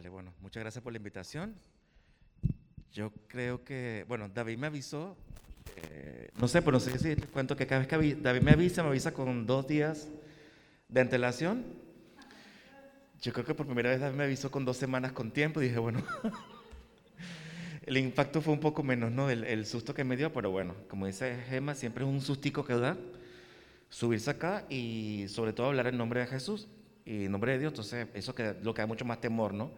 Vale, bueno, muchas gracias por la invitación. Yo creo que, bueno, David me avisó, eh, no sé, pero no sé si les cuento que cada vez que David me avisa, me avisa con dos días de antelación. Yo creo que por primera vez David me avisó con dos semanas con tiempo y dije, bueno, el impacto fue un poco menos, ¿no? El, el, susto que me dio, pero bueno, como dice Gemma, siempre es un sustico que da subirse acá y sobre todo hablar en nombre de Jesús y en nombre de Dios. Entonces, eso lo que da mucho más temor, ¿no?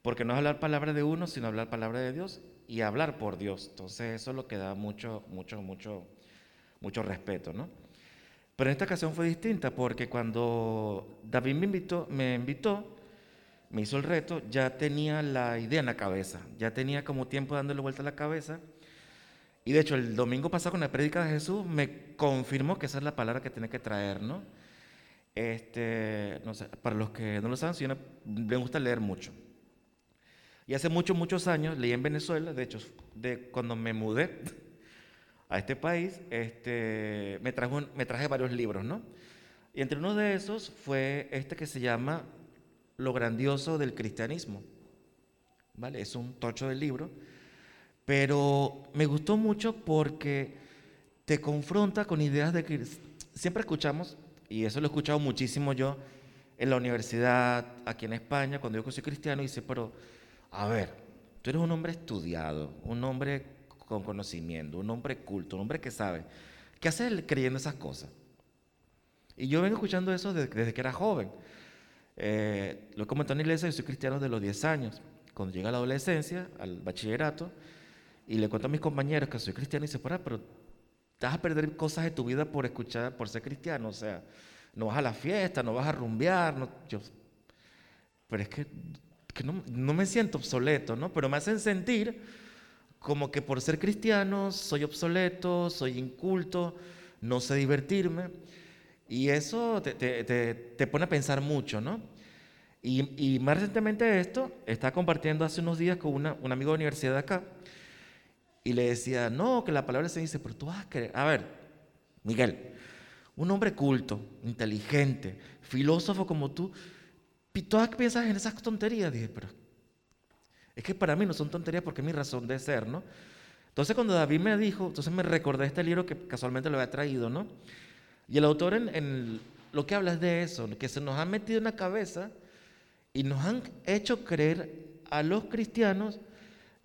Porque no es hablar palabra de uno, sino hablar palabra de Dios y hablar por Dios. Entonces, eso es lo que da mucho, mucho, mucho, mucho respeto, ¿no? Pero en esta ocasión fue distinta porque cuando David me invitó, me invitó, me hizo el reto, ya tenía la idea en la cabeza, ya tenía como tiempo dándole vuelta a la cabeza. Y de hecho, el domingo pasado con la prédica de Jesús me confirmó que esa es la palabra que tiene que traer, ¿no? Este, no para los que no lo saben, si me gusta leer mucho. Y hace muchos, muchos años leí en Venezuela, de hecho, de cuando me mudé a este país, este, me traje varios libros, ¿no? Y entre uno de esos fue este que se llama Lo grandioso del cristianismo. ¿Vale? Es un tocho del libro, pero me gustó mucho porque te confronta con ideas de que siempre escuchamos y eso lo he escuchado muchísimo yo en la universidad, aquí en España, cuando yo soy cristiano, dice, pero, a ver, tú eres un hombre estudiado, un hombre con conocimiento, un hombre culto, un hombre que sabe. ¿Qué haces creyendo esas cosas? Y yo vengo escuchando eso desde, que era joven. Eh, lo he comentado en la iglesia, yo soy cristiano de los 10 años. Cuando llega a la adolescencia, al bachillerato, y le cuento a mis compañeros que soy cristiano, y dice, pero vas a perder cosas de tu vida por escuchar, por ser cristiano. O sea, no vas a la fiesta, no vas a rumbear. No, yo, pero es que, no, no, me siento obsoleto, ¿no? Pero me hacen sentir como que por ser cristiano soy obsoleto, soy inculto, no sé divertirme. Y eso te, te, te, pone a pensar mucho, ¿no? Y, y, más recientemente esto, estaba compartiendo hace unos días con una, un amigo de universidad de acá, y le decía, no, que la palabra se dice, pero tú vas a querer. A ver, Miguel, un hombre culto, inteligente, filósofo como tú, ¿y tú piensas en esas tonterías? Dije, pero es que para mí no son tonterías porque es mi razón de ser, ¿no? Entonces cuando David me dijo, entonces me recordé este libro que casualmente lo había traído, ¿no? Y el autor en, en lo que habla es de eso, que se nos ha metido en la cabeza y nos han hecho creer a los cristianos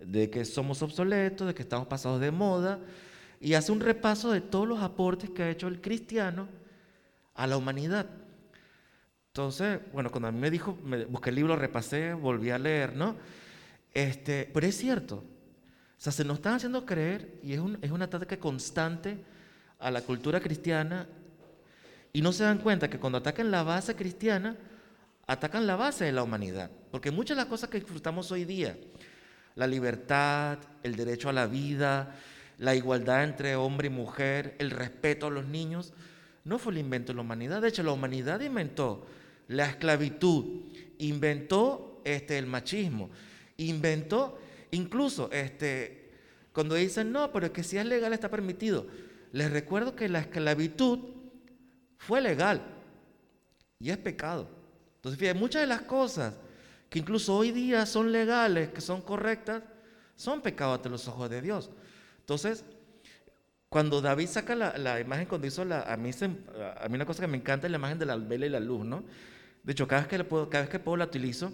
de que somos obsoletos, de que estamos pasados de moda, y hace un repaso de todos los aportes que ha hecho el cristiano a la humanidad. Entonces, bueno, cuando a mí me dijo, me busqué el libro, repasé, volví a leer, ¿no? Este, pero es cierto, o sea, se nos están haciendo creer, y es un ataque constante a la cultura cristiana, y no se dan cuenta que cuando atacan la base cristiana, atacan la base de la humanidad. Porque muchas de las cosas que disfrutamos hoy día, la libertad, el derecho a la vida, la igualdad entre hombre y mujer, el respeto a los niños, no fue el invento de la humanidad. De hecho, la humanidad inventó la esclavitud, inventó este, el machismo, inventó incluso este, cuando dicen, no, pero es que si es legal está permitido. Les recuerdo que la esclavitud fue legal y es pecado. Entonces, fíjense, muchas de las cosas que incluso hoy día son legales, que son correctas, son pecados ante los ojos de Dios. Entonces, cuando David saca la, imagen, cuando hizo la, a mí, a mí una cosa que me encanta es la imagen de la vela y la luz, ¿no? De hecho, cada vez que, puedo, cada vez que puedo la utilizo,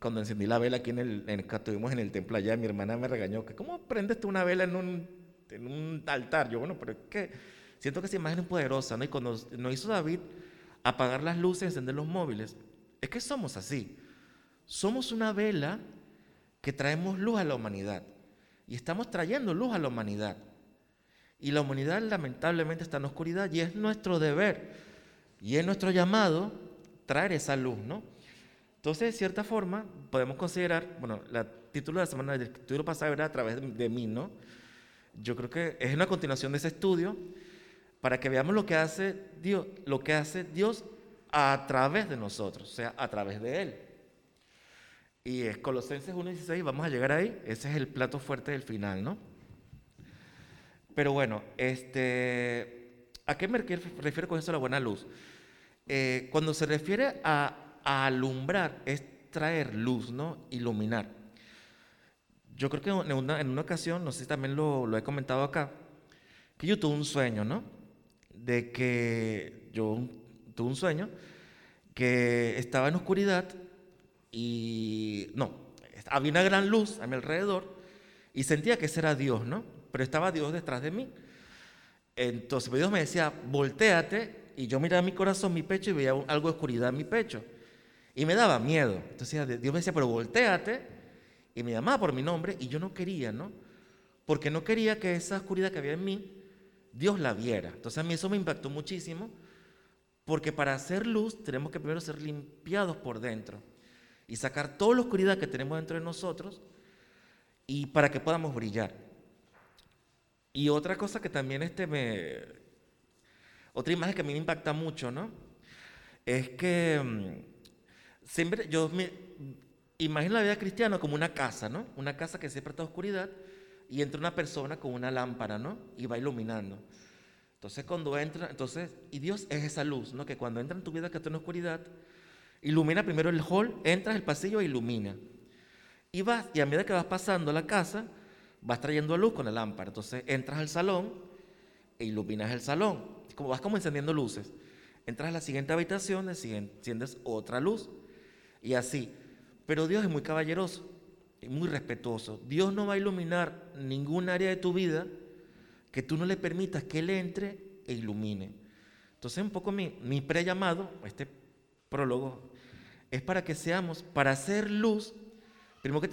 cuando encendí la vela aquí en el, en, estuvimos en el templo allá, mi hermana me regañó, que ¿cómo prendes tú una vela en un, en un altar? Yo, bueno, pero es que siento que esa imagen es poderosa, ¿no? Y cuando nos hizo David apagar las luces, encender los móviles, es que somos así. Somos una vela que traemos luz a la humanidad. Y estamos trayendo luz a la humanidad. Y la humanidad lamentablemente está en oscuridad y es nuestro deber y es nuestro llamado traer esa luz, ¿no? Entonces, de cierta forma, podemos considerar, bueno, el título de la semana del estudio pasado era a través de, de mí, ¿no? Yo creo que es una continuación de ese estudio para que veamos lo que hace Dios, lo que hace Dios a través de nosotros, o sea, a través de Él. Y es Colosenses 1.16, vamos a llegar ahí, ese es el plato fuerte del final, ¿no? Pero bueno, este, ¿a qué me refiero con eso la buena luz? Eh, cuando se refiere a, alumbrar, es traer luz, ¿no? Iluminar. Yo creo que en una, en una ocasión, no sé si también lo, lo, he comentado acá, que yo tuve un sueño, ¿no? De que yo tuve un sueño que estaba en oscuridad y no, había una gran luz a mi alrededor y sentía que ese era Dios, ¿no? Pero estaba Dios detrás de mí. Entonces Dios me decía, volteate, y yo miraba mi corazón, mi pecho, y veía algo de oscuridad en mi pecho. Y me daba miedo. Entonces Dios me decía, pero volteate, y me llamaba por mi nombre, y yo no quería, ¿no? Porque no quería que esa oscuridad que había en mí, Dios la viera. Entonces a mí eso me impactó muchísimo, porque para hacer luz tenemos que primero ser limpiados por dentro y sacar toda la oscuridad que tenemos dentro de nosotros y para que podamos brillar. Y otra cosa que también este me... Otra imagen que a mí me impacta mucho, ¿no? Es que mm, siempre yo me imagino la vida cristiana como una casa, ¿no? Una casa que siempre está oscuridad y entra una persona con una lámpara, ¿no? Y va iluminando. Entonces cuando entra, entonces, y Dios es esa luz, ¿no? Que cuando entra en tu vida que está en oscuridad, ilumina primero el hall, entras el pasillo e ilumina. Y vas, y a medida que vas pasando la casa, vas trayendo luz con la lámpara. Entonces entras al salón e iluminas el salón. Como vas como encendiendo luces. Entras a la siguiente habitación, enciendes otra luz. Y así. Pero Dios es muy caballeroso y muy respetuoso. Dios no va a iluminar ningún área de tu vida que tú no le permitas que Él entre e ilumine. Entonces un poco mi, mi pre-llamado, este prólogo, es para que seamos, para hacer luz, tenemos que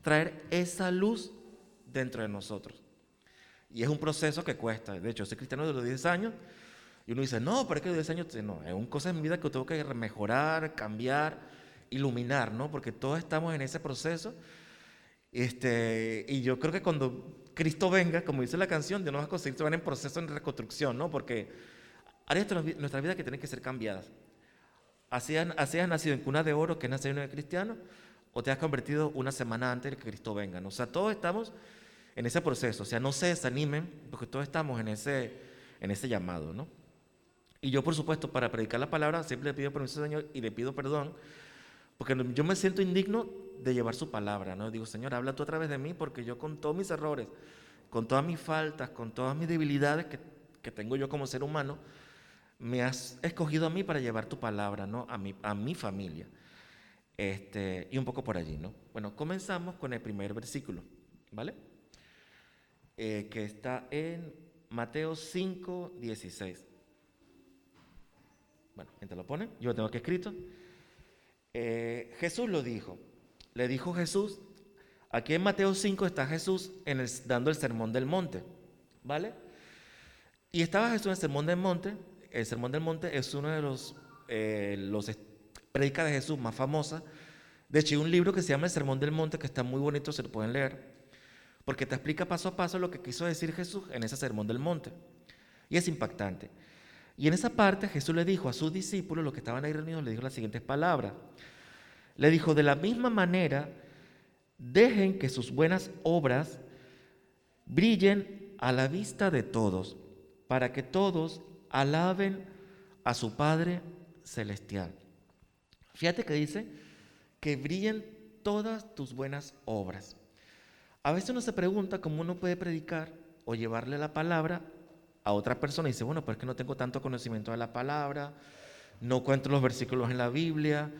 traer esa luz dentro de nosotros. Y es un proceso que cuesta. De hecho, soy cristiano de los 10 años y uno dice, no, pero es que los 10 años, no, es una cosa en mi vida que tengo que mejorar, cambiar, iluminar, ¿no? Porque todos estamos en ese proceso. Este, y yo creo que cuando Cristo venga, como dice la canción, va a conseguir van en proceso de reconstrucción, ¿no? Porque áreas de nuestra vida que tienen que ser cambiadas. Así has, nacido en cuna de oro, que es nacido el cristiano, o te has convertido una semana antes de que Cristo venga. O sea, todos estamos en ese proceso. O sea, no se desanimen porque todos estamos en ese, en ese llamado. ¿no? Y yo, por supuesto, para predicar la palabra, siempre le pido permiso Señor y le pido perdón porque yo me siento indigno de llevar su palabra. ¿no? Digo, Señor, habla tú a través de mí porque yo con todos mis errores, con todas mis faltas, con todas mis debilidades que, que tengo yo como ser humano, me has escogido a mí para llevar tu palabra, ¿no? A mi, a mi familia. Este, y un poco por allí, ¿no? Bueno, comenzamos con el primer versículo, ¿vale? Eh, que está en Mateo 5, 16. Bueno, te lo pone, yo lo tengo aquí escrito. Eh, Jesús lo dijo. Le dijo Jesús, aquí en Mateo 5 está Jesús en dando el sermón del monte, ¿vale? Y estaba Jesús en el sermón del monte. El sermón del monte es uno de los, eh, los predica de Jesús más famosa. De hecho, hay un libro que se llama El Sermón del Monte que está muy bonito, se lo pueden leer, porque te explica paso a paso lo que quiso decir Jesús en ese Sermón del Monte. Y es impactante. Y en esa parte Jesús le dijo a sus discípulos, los que estaban ahí reunidos, le dijo las siguientes palabras. Le dijo, de la misma manera, dejen que sus buenas obras brillen a la vista de todos, para que todos alaben a su Padre Celestial. Fíjate que dice que brillen todas tus buenas obras. A veces uno se pregunta cómo uno puede predicar o llevarle la palabra a otra persona y dice, bueno, pues es que no tengo tanto conocimiento de la palabra, no cuento los versículos en la Biblia.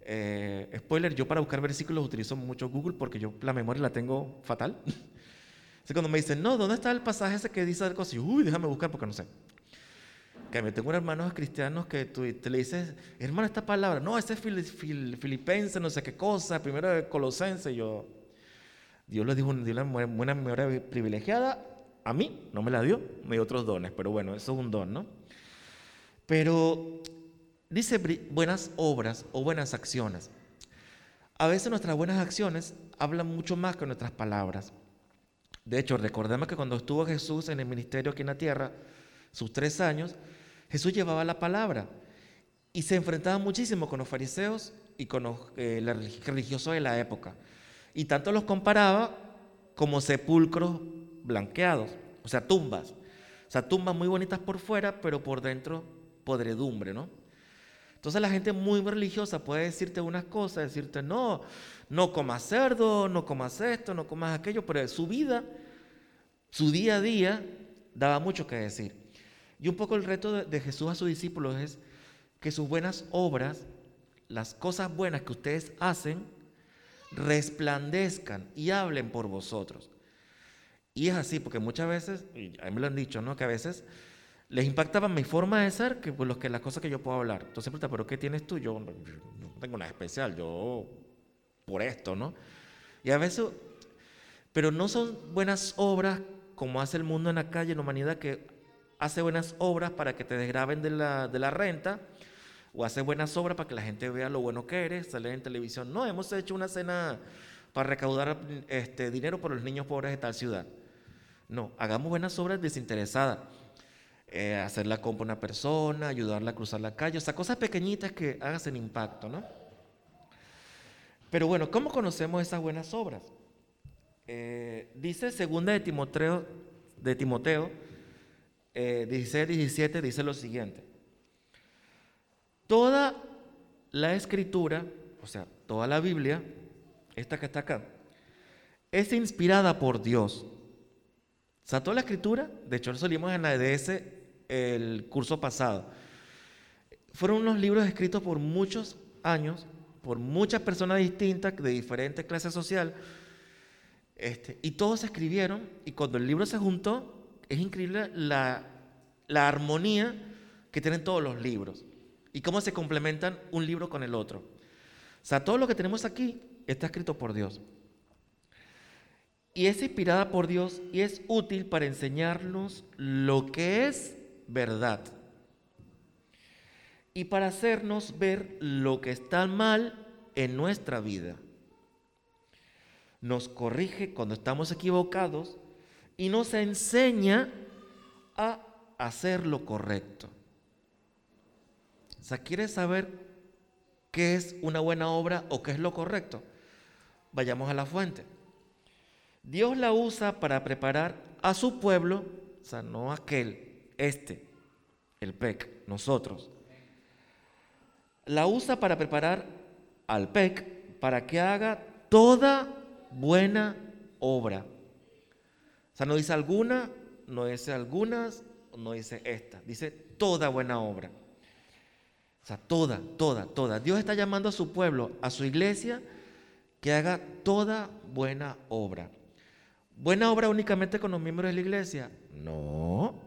Eh, spoiler, yo para buscar versículos utilizo mucho Google porque yo la memoria la tengo fatal. Así cuando me dicen, no, ¿dónde está el pasaje ese que dice algo así? Uy, déjame buscar porque no sé que me tengo hermanos cristianos que tú te le dices, hermano, esta palabra, no, ese es filipense, no sé qué cosa, primero de colosense, yo, Dios le dio una buena memoria privilegiada, a mí no me la dio, me dio otros dones, pero bueno, eso es un don, ¿no? Pero dice buenas obras o buenas acciones. A veces nuestras buenas acciones hablan mucho más que nuestras palabras. De hecho, recordemos que cuando estuvo Jesús en el ministerio aquí en la tierra, sus tres años, Jesús llevaba la palabra y se enfrentaba muchísimo con los fariseos y con los eh, religiosos de la época. Y tanto los comparaba como sepulcros blanqueados, o sea, tumbas. O sea, tumbas muy bonitas por fuera, pero por dentro podredumbre, ¿no? Entonces la gente muy religiosa puede decirte unas cosas, decirte, no, no comas cerdo, no comas esto, no comas aquello, pero su vida, su día a día, daba mucho que decir. Y un poco el reto de, Jesús a sus discípulos es que sus buenas obras, las cosas buenas que ustedes hacen, resplandezcan y hablen por vosotros. Y es así, porque muchas veces, y a mí me lo han dicho, ¿no? Que a veces les impactaba mi forma de ser que, pues, las cosas que yo puedo hablar. Entonces, ¿pero qué tienes tú? Yo, no tengo nada especial, yo por esto, ¿no? Y a veces, pero no son buenas obras como hace el mundo en la calle, en la humanidad, que hace buenas obras para que te desgraben de la, de la renta, o hace buenas obras para que la gente vea lo bueno que eres, sale en televisión. No, hemos hecho una cena para recaudar este, dinero por los niños pobres de tal ciudad. No, hagamos buenas obras desinteresadas. Eh, hacer la compra a una persona, ayudarla a cruzar la calle, o sea, cosas pequeñitas que hagan impacto, ¿no? Pero bueno, ¿cómo conocemos esas buenas obras? Eh, dice segunda de Timoteo, de Timoteo eh, 16, 17, dice lo siguiente. Toda la escritura, o sea, toda la Biblia, esta que está acá, es inspirada por Dios. O sea, toda la escritura, de hecho, lo salimos en la EDS el curso pasado. Fueron unos libros escritos por muchos años, por muchas personas distintas, de diferentes clases sociales, este, y todos escribieron, y cuando el libro se juntó, es increíble la, la armonía que tienen todos los libros y cómo se complementan un libro con el otro. O sea, todo lo que tenemos aquí está escrito por Dios. Y es inspirada por Dios y es útil para enseñarnos lo que es verdad. Y para hacernos ver lo que está mal en nuestra vida. Nos corrige cuando estamos equivocados y nos enseña a hacer lo correcto. O sea, ¿quieres saber qué es una buena obra o qué es lo correcto? Vayamos a la fuente. Dios la usa para preparar a su pueblo, o sea, no aquel, este, el PEC, nosotros. La usa para preparar al PEC para que haga toda buena obra. Sea, no dice alguna, no dice algunas, no dice esta, dice toda buena obra. O sea, toda, toda, toda. Dios está llamando a su pueblo, a su iglesia, que haga toda buena obra. ¿Buena obra únicamente con los miembros de la iglesia? No.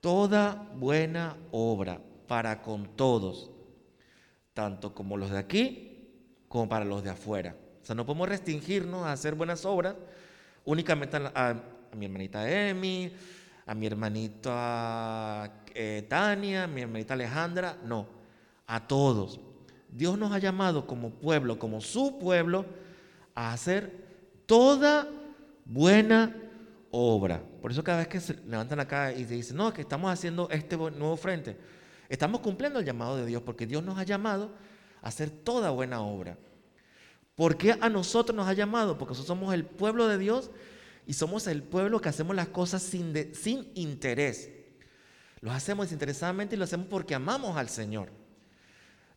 Toda buena obra para con todos, tanto como los de aquí como para los de afuera. O sea, no podemos restringirnos a hacer buenas obras únicamente a, mi hermanita Emi, a mi hermanita eh, Tania, a mi hermanita Alejandra, no, a todos. Dios nos ha llamado como pueblo, como su pueblo, a hacer toda buena obra. Por eso cada vez que se levantan acá y se dicen, no, que estamos haciendo este nuevo frente, estamos cumpliendo el llamado de Dios, porque Dios nos ha llamado a hacer toda buena obra. ¿Por qué a nosotros nos ha llamado? Porque nosotros somos el pueblo de Dios y somos el pueblo que hacemos las cosas sin, sin interés. Lo hacemos desinteresadamente y lo hacemos porque amamos al Señor.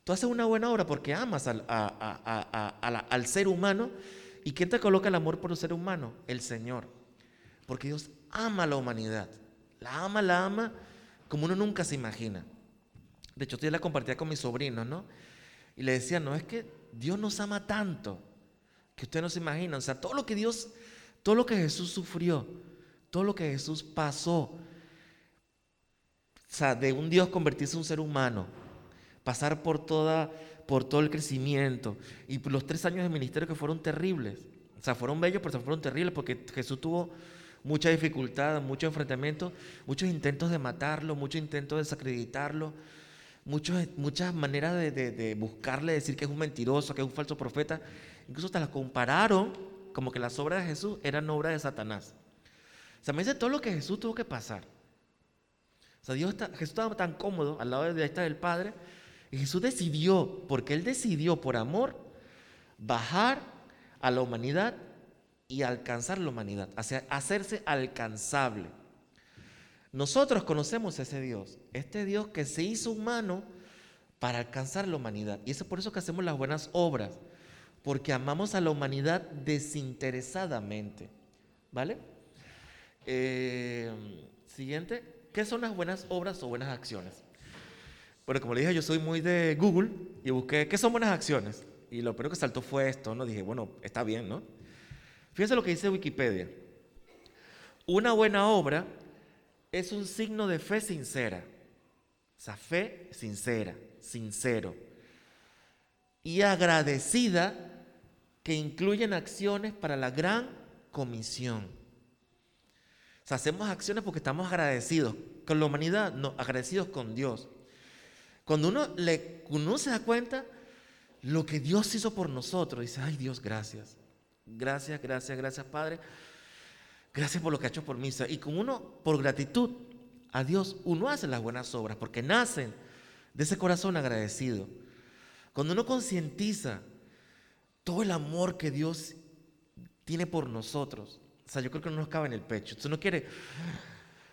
Tú haces una buena obra porque amas al, al ser humano. ¿Y quién te coloca el amor por el ser humano? El Señor. Porque Dios ama a la humanidad. La ama, la ama como uno nunca se imagina. De hecho, yo la compartía con mis sobrinos, ¿no? Y le decía, no, es que Dios nos ama tanto que usted no se imagina. O sea, todo lo que Dios todo lo que Jesús sufrió, todo lo que Jesús pasó, o sea, de un Dios convertirse en un ser humano, pasar por, toda, por todo el crecimiento y los tres años de ministerio que fueron terribles. O sea, fueron bellos, pero fueron terribles porque Jesús tuvo mucha dificultad, mucho enfrentamiento, muchos intentos de matarlo, muchos intentos de desacreditarlo, muchas maneras de, de, buscarle, decir que es un mentiroso, que es un falso profeta. Incluso hasta la compararon como que las obras de Jesús eran obras de Satanás. O sea, me dice todo lo que Jesús tuvo que pasar. O sea, Dios está, Jesús estaba tan cómodo al lado de esta del Padre y Jesús decidió, porque Él decidió por amor, bajar a la humanidad y alcanzar la humanidad, hacerse alcanzable. Nosotros conocemos a ese Dios, este Dios que se hizo humano para alcanzar la humanidad. Y es por eso que hacemos las buenas obras, porque amamos a la humanidad desinteresadamente. ¿Vale? Eh, siguiente, ¿qué son las buenas obras o buenas acciones? Bueno, como le dije, yo soy muy de Google y busqué qué son buenas acciones. Y lo primero que saltó fue esto, ¿no? Dije, bueno, está bien, ¿no? Fíjense lo que dice Wikipedia. Una buena obra es un signo de fe sincera. O sea, fe sincera, sincero. Y agradecida que incluyen acciones para la gran comisión. O sea, hacemos acciones porque estamos agradecidos con la humanidad, no, agradecidos con Dios. Cuando uno, le, uno se da cuenta lo que Dios hizo por nosotros, dice, ay Dios, gracias. Gracias, gracias, gracias Padre. Gracias por lo que ha hecho por mí. Y como uno, por gratitud a Dios, uno hace las buenas obras porque nacen de ese corazón agradecido. Cuando uno concientiza todo el amor que Dios tiene por nosotros, o sea, yo creo que no nos cabe en el pecho. Usted no quiere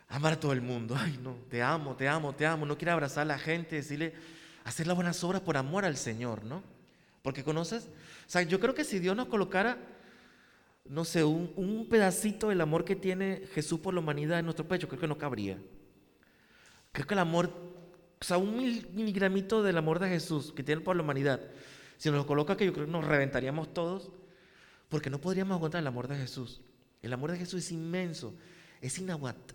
amar a todo el mundo. Ay, no, te amo, te amo, te amo. No quiere abrazar a la gente, decirle, hacer las buenas obras por amor al Señor, ¿no? Porque conoces, o sea, yo creo que si Dios nos colocara, no sé, un, pedacito del amor que tiene Jesús por la humanidad en nuestro pecho, creo que no cabría. Creo que el amor, o sea, un miligramito del amor de Jesús que tiene por la humanidad, si nos lo coloca que yo creo que nos reventaríamos todos, porque no podríamos aguantar el amor de Jesús. El amor de Jesús es inmenso, es,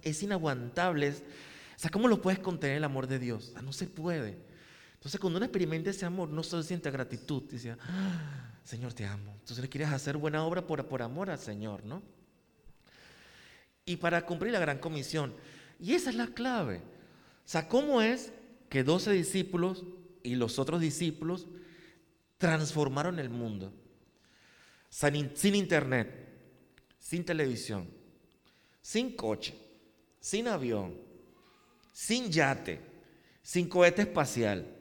es inaguantable. o sea, ¿cómo lo puedes contener el amor de Dios? no se puede. Entonces, cuando uno experimenta ese amor, no solo siente gratitud, dice, ah, Señor, te amo. Entonces, le quieres hacer buena obra por, por amor al Señor, ¿no? Y para cumplir la gran comisión. Y esa es la clave. O sea, ¿cómo es que 12 discípulos y los otros discípulos transformaron el mundo? Sin, internet, sin televisión, sin coche, sin avión, sin yate, sin cohete espacial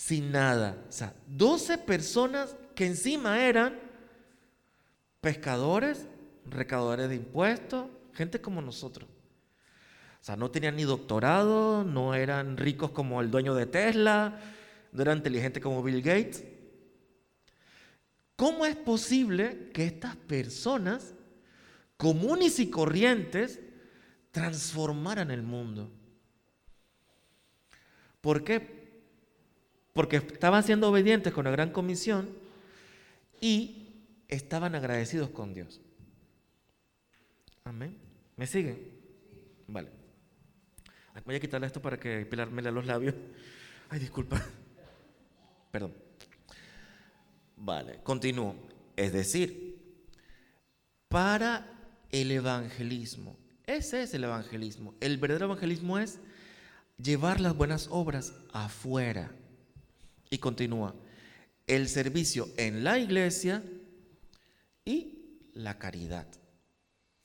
sin nada. O sea, 12 personas que encima eran pescadores, recaudadores de impuestos, gente como nosotros. O sea, no tenían ni doctorado, no eran ricos como el dueño de Tesla, no eran inteligentes como Bill Gates. ¿Cómo es posible que estas personas comunes y corrientes transformaran el mundo? ¿Por qué? porque estaban siendo obedientes con la gran comisión y estaban agradecidos con Dios. Amén. ¿Me siguen? Vale. Voy a quitarle esto para que Pilar me los labios. Ay, disculpa. Perdón. Vale, continúo. Es decir, para el evangelismo, ese es el evangelismo. El verdadero evangelismo es llevar las buenas obras afuera. Y continúa, el servicio en la iglesia y la caridad.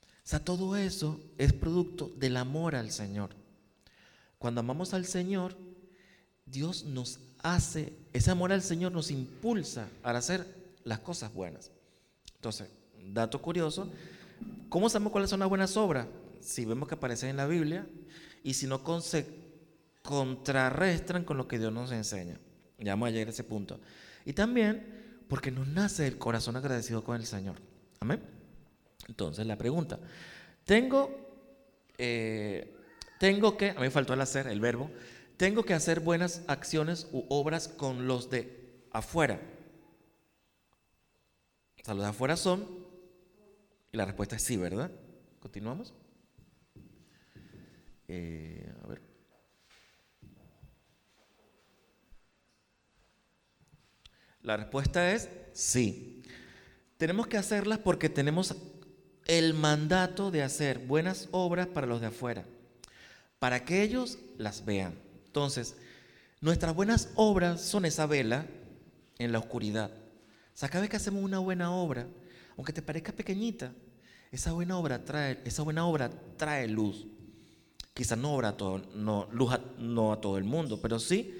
O sea, todo eso es producto del amor al Señor. Cuando amamos al Señor, Dios nos hace, ese amor al Señor nos impulsa a hacer las cosas buenas. Entonces, dato curioso, ¿cómo sabemos cuáles son las buenas obras? Si vemos que aparecen en la Biblia y si no se contrarrestan con lo que Dios nos enseña. Ya vamos a llegar a ese punto. Y también porque nos nace el corazón agradecido con el Señor. Amén. Entonces la pregunta, tengo, eh, tengo que, a mí me faltó el hacer, el verbo, tengo que hacer buenas acciones u obras con los de afuera. O sea, los de afuera son, y la respuesta es sí, ¿verdad? Continuamos. Eh, a ver. La respuesta es sí. Tenemos que hacerlas porque tenemos el mandato de hacer buenas obras para los de afuera, para que ellos las vean. Entonces, nuestras buenas obras son esa vela en la oscuridad. O sea, cada vez que hacemos una buena obra, aunque te parezca pequeñita, esa buena obra trae, esa buena obra trae luz. Quizás no, obra todo, no, luz no a todo el mundo, pero sí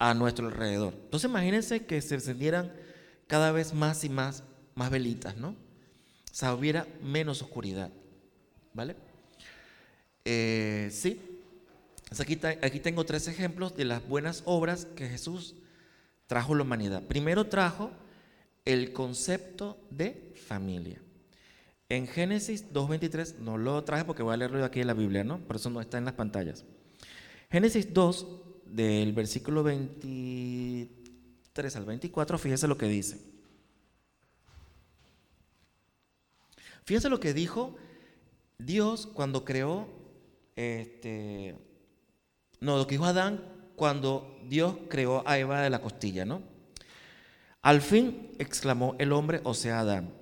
a nuestro alrededor. Entonces imagínense que se encendieran cada vez más y más, más velitas, ¿no? O sea, hubiera menos oscuridad, ¿vale? Eh, sí. Aquí, tengo tres ejemplos de las buenas obras que Jesús trajo a la humanidad. Primero trajo el concepto de familia. En Génesis 2.23, no lo traje porque voy a leerlo aquí en la Biblia, ¿no? Por eso no está en las pantallas. Génesis 2, del versículo 23 al 24, fíjese lo que dice. Fíjense lo que dijo Dios cuando creó, este, no, lo que dijo Adán cuando Dios creó a Eva de la costilla, ¿no? Al fin exclamó el hombre, o sea, Adán,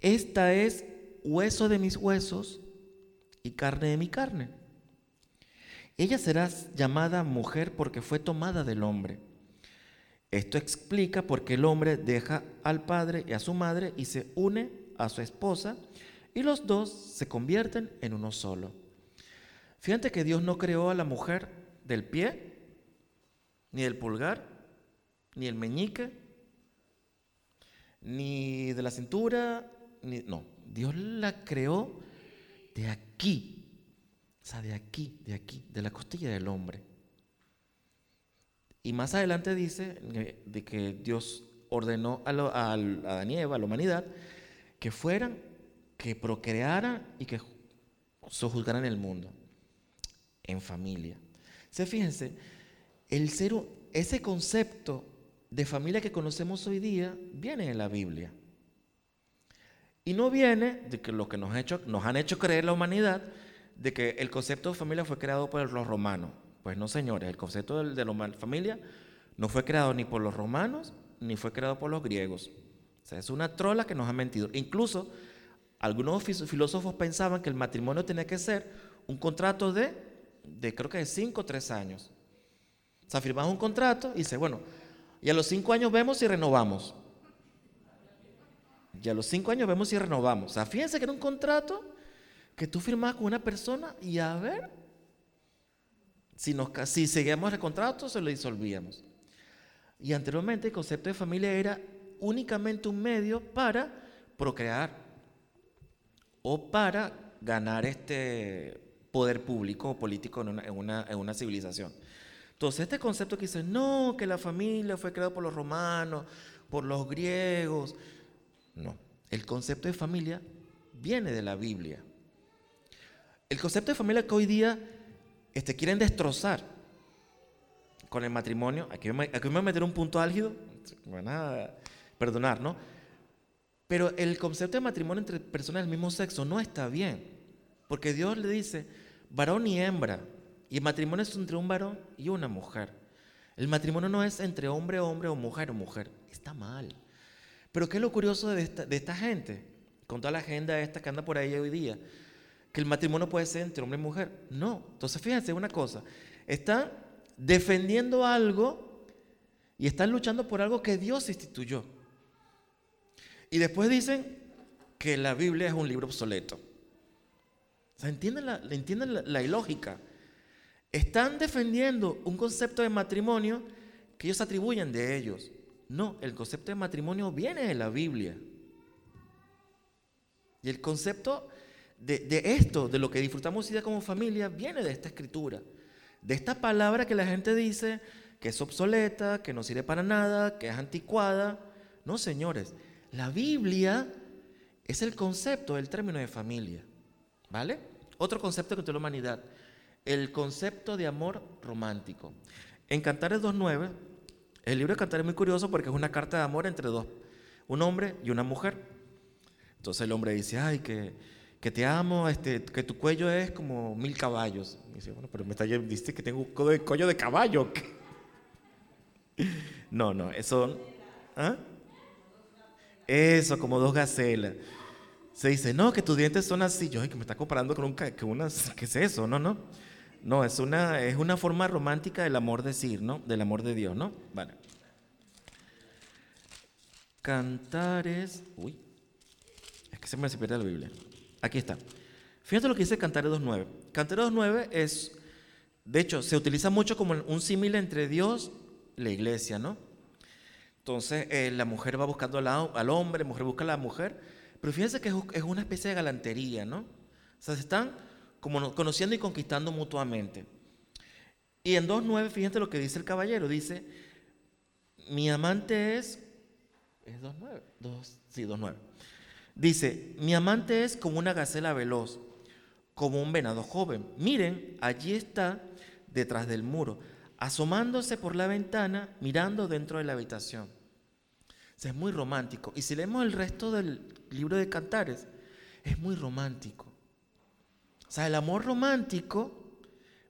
esta es hueso de mis huesos y carne de mi carne. Ella será llamada mujer porque fue tomada del hombre. Esto explica por qué el hombre deja al padre y a su madre y se une a su esposa y los dos se convierten en uno solo. Fíjate que Dios no creó a la mujer del pie, ni del pulgar, ni el meñique, ni de la cintura, ni, no, Dios la creó de aquí, o sea, de aquí, de aquí, de la costilla del hombre. Y más adelante dice de que Dios ordenó a, a, a a la humanidad, que fueran, que procrearan y que sojuzgaran el mundo en familia. Se fíjense, el ser, ese concepto de familia que conocemos hoy día viene en la Biblia. Y no viene de que lo que nos, han hecho creer la humanidad, de que el concepto de familia fue creado por los romanos. Pues no, señores, el concepto de, la familia no fue creado ni por los romanos, ni fue creado por los griegos. O sea, es una trola que nos ha mentido. Incluso algunos filósofos pensaban que el matrimonio tenía que ser un contrato de, de creo que de 5 o 3 años. O sea, firmamos un contrato y dice, bueno, y a los cinco años vemos si renovamos. Y a los cinco años vemos si renovamos. O sea, fíjense que era un contrato que tú firmabas con una persona y a ver si, nos, si seguíamos el contrato se lo disolvíamos. Y anteriormente el concepto de familia era únicamente un medio para procrear o para ganar este poder público o político en una, en una civilización. Entonces, este concepto que dice, no, que la familia fue creada por los romanos, por los griegos. No, el concepto de familia viene de la Biblia. El concepto de familia que hoy día este, quieren destrozar con el matrimonio, aquí me, aquí me voy a meter un punto álgido, me van a perdonar, ¿no? Pero el concepto de matrimonio entre personas del mismo sexo no está bien, porque Dios le dice, varón y hembra, y el matrimonio es entre un varón y una mujer. El matrimonio no es entre hombre, hombre o mujer o mujer. Está mal. Pero ¿qué es lo curioso de esta, gente? Con toda la agenda esta que anda por ahí hoy día. Que el matrimonio puede ser entre hombre y mujer. No. Entonces fíjense una cosa. Están defendiendo algo y están luchando por algo que Dios instituyó. Y después dicen que la Biblia es un libro obsoleto. O sea, ¿entienden la, entienden la ilógica? Están defendiendo un concepto de matrimonio que ellos atribuyen de ellos. No, el concepto de matrimonio viene de la Biblia. Y el concepto de, esto, de lo que disfrutamos hoy día como familia, viene de esta escritura. De esta palabra que la gente dice que es obsoleta, que no sirve para nada, que es anticuada. No, señores, la Biblia es el concepto del término de familia. ¿Vale? Otro concepto que tiene la humanidad el concepto de amor romántico. En Cantares 2.9, el libro de Cantares es muy curioso porque es una carta de amor entre dos, un hombre y una mujer. Entonces el hombre dice, ay, que, te amo, este, que tu cuello es como mil caballos. Dice, bueno, pero me está dice que tengo un cuello de caballo. No, no, eso... ¿ah? Eso, como dos gacelas. Se dice, no, que tus dientes son así. Yo, ay, que me está comparando con un... Que unas, ¿Qué es eso? No, no. No, es una, es una forma romántica del amor decir, ¿no? Del amor de Dios, ¿no? Vale. Cantares. Uy, es que se me pierde la Biblia. Aquí está. Fíjate lo que dice Cantares 2.9. Cantares 2.9 es, de hecho, se utiliza mucho como un símil entre Dios y la iglesia, ¿no? Entonces, eh, la mujer va buscando al, al, hombre, la mujer busca a la mujer, pero fíjense que es, una especie de galantería, ¿no? O sea, se están como conociendo y conquistando mutuamente. Y en 2.9, fíjense lo que dice el caballero. Dice, mi amante es... ¿Es 2.9? 2, sí, 2.9. Dice, mi amante es como una gacela veloz, como un venado joven. Miren, allí está detrás del muro, asomándose por la ventana, mirando dentro de la habitación. Es muy romántico. Y si leemos el resto del libro de Cantares, es muy romántico. O sea, el amor romántico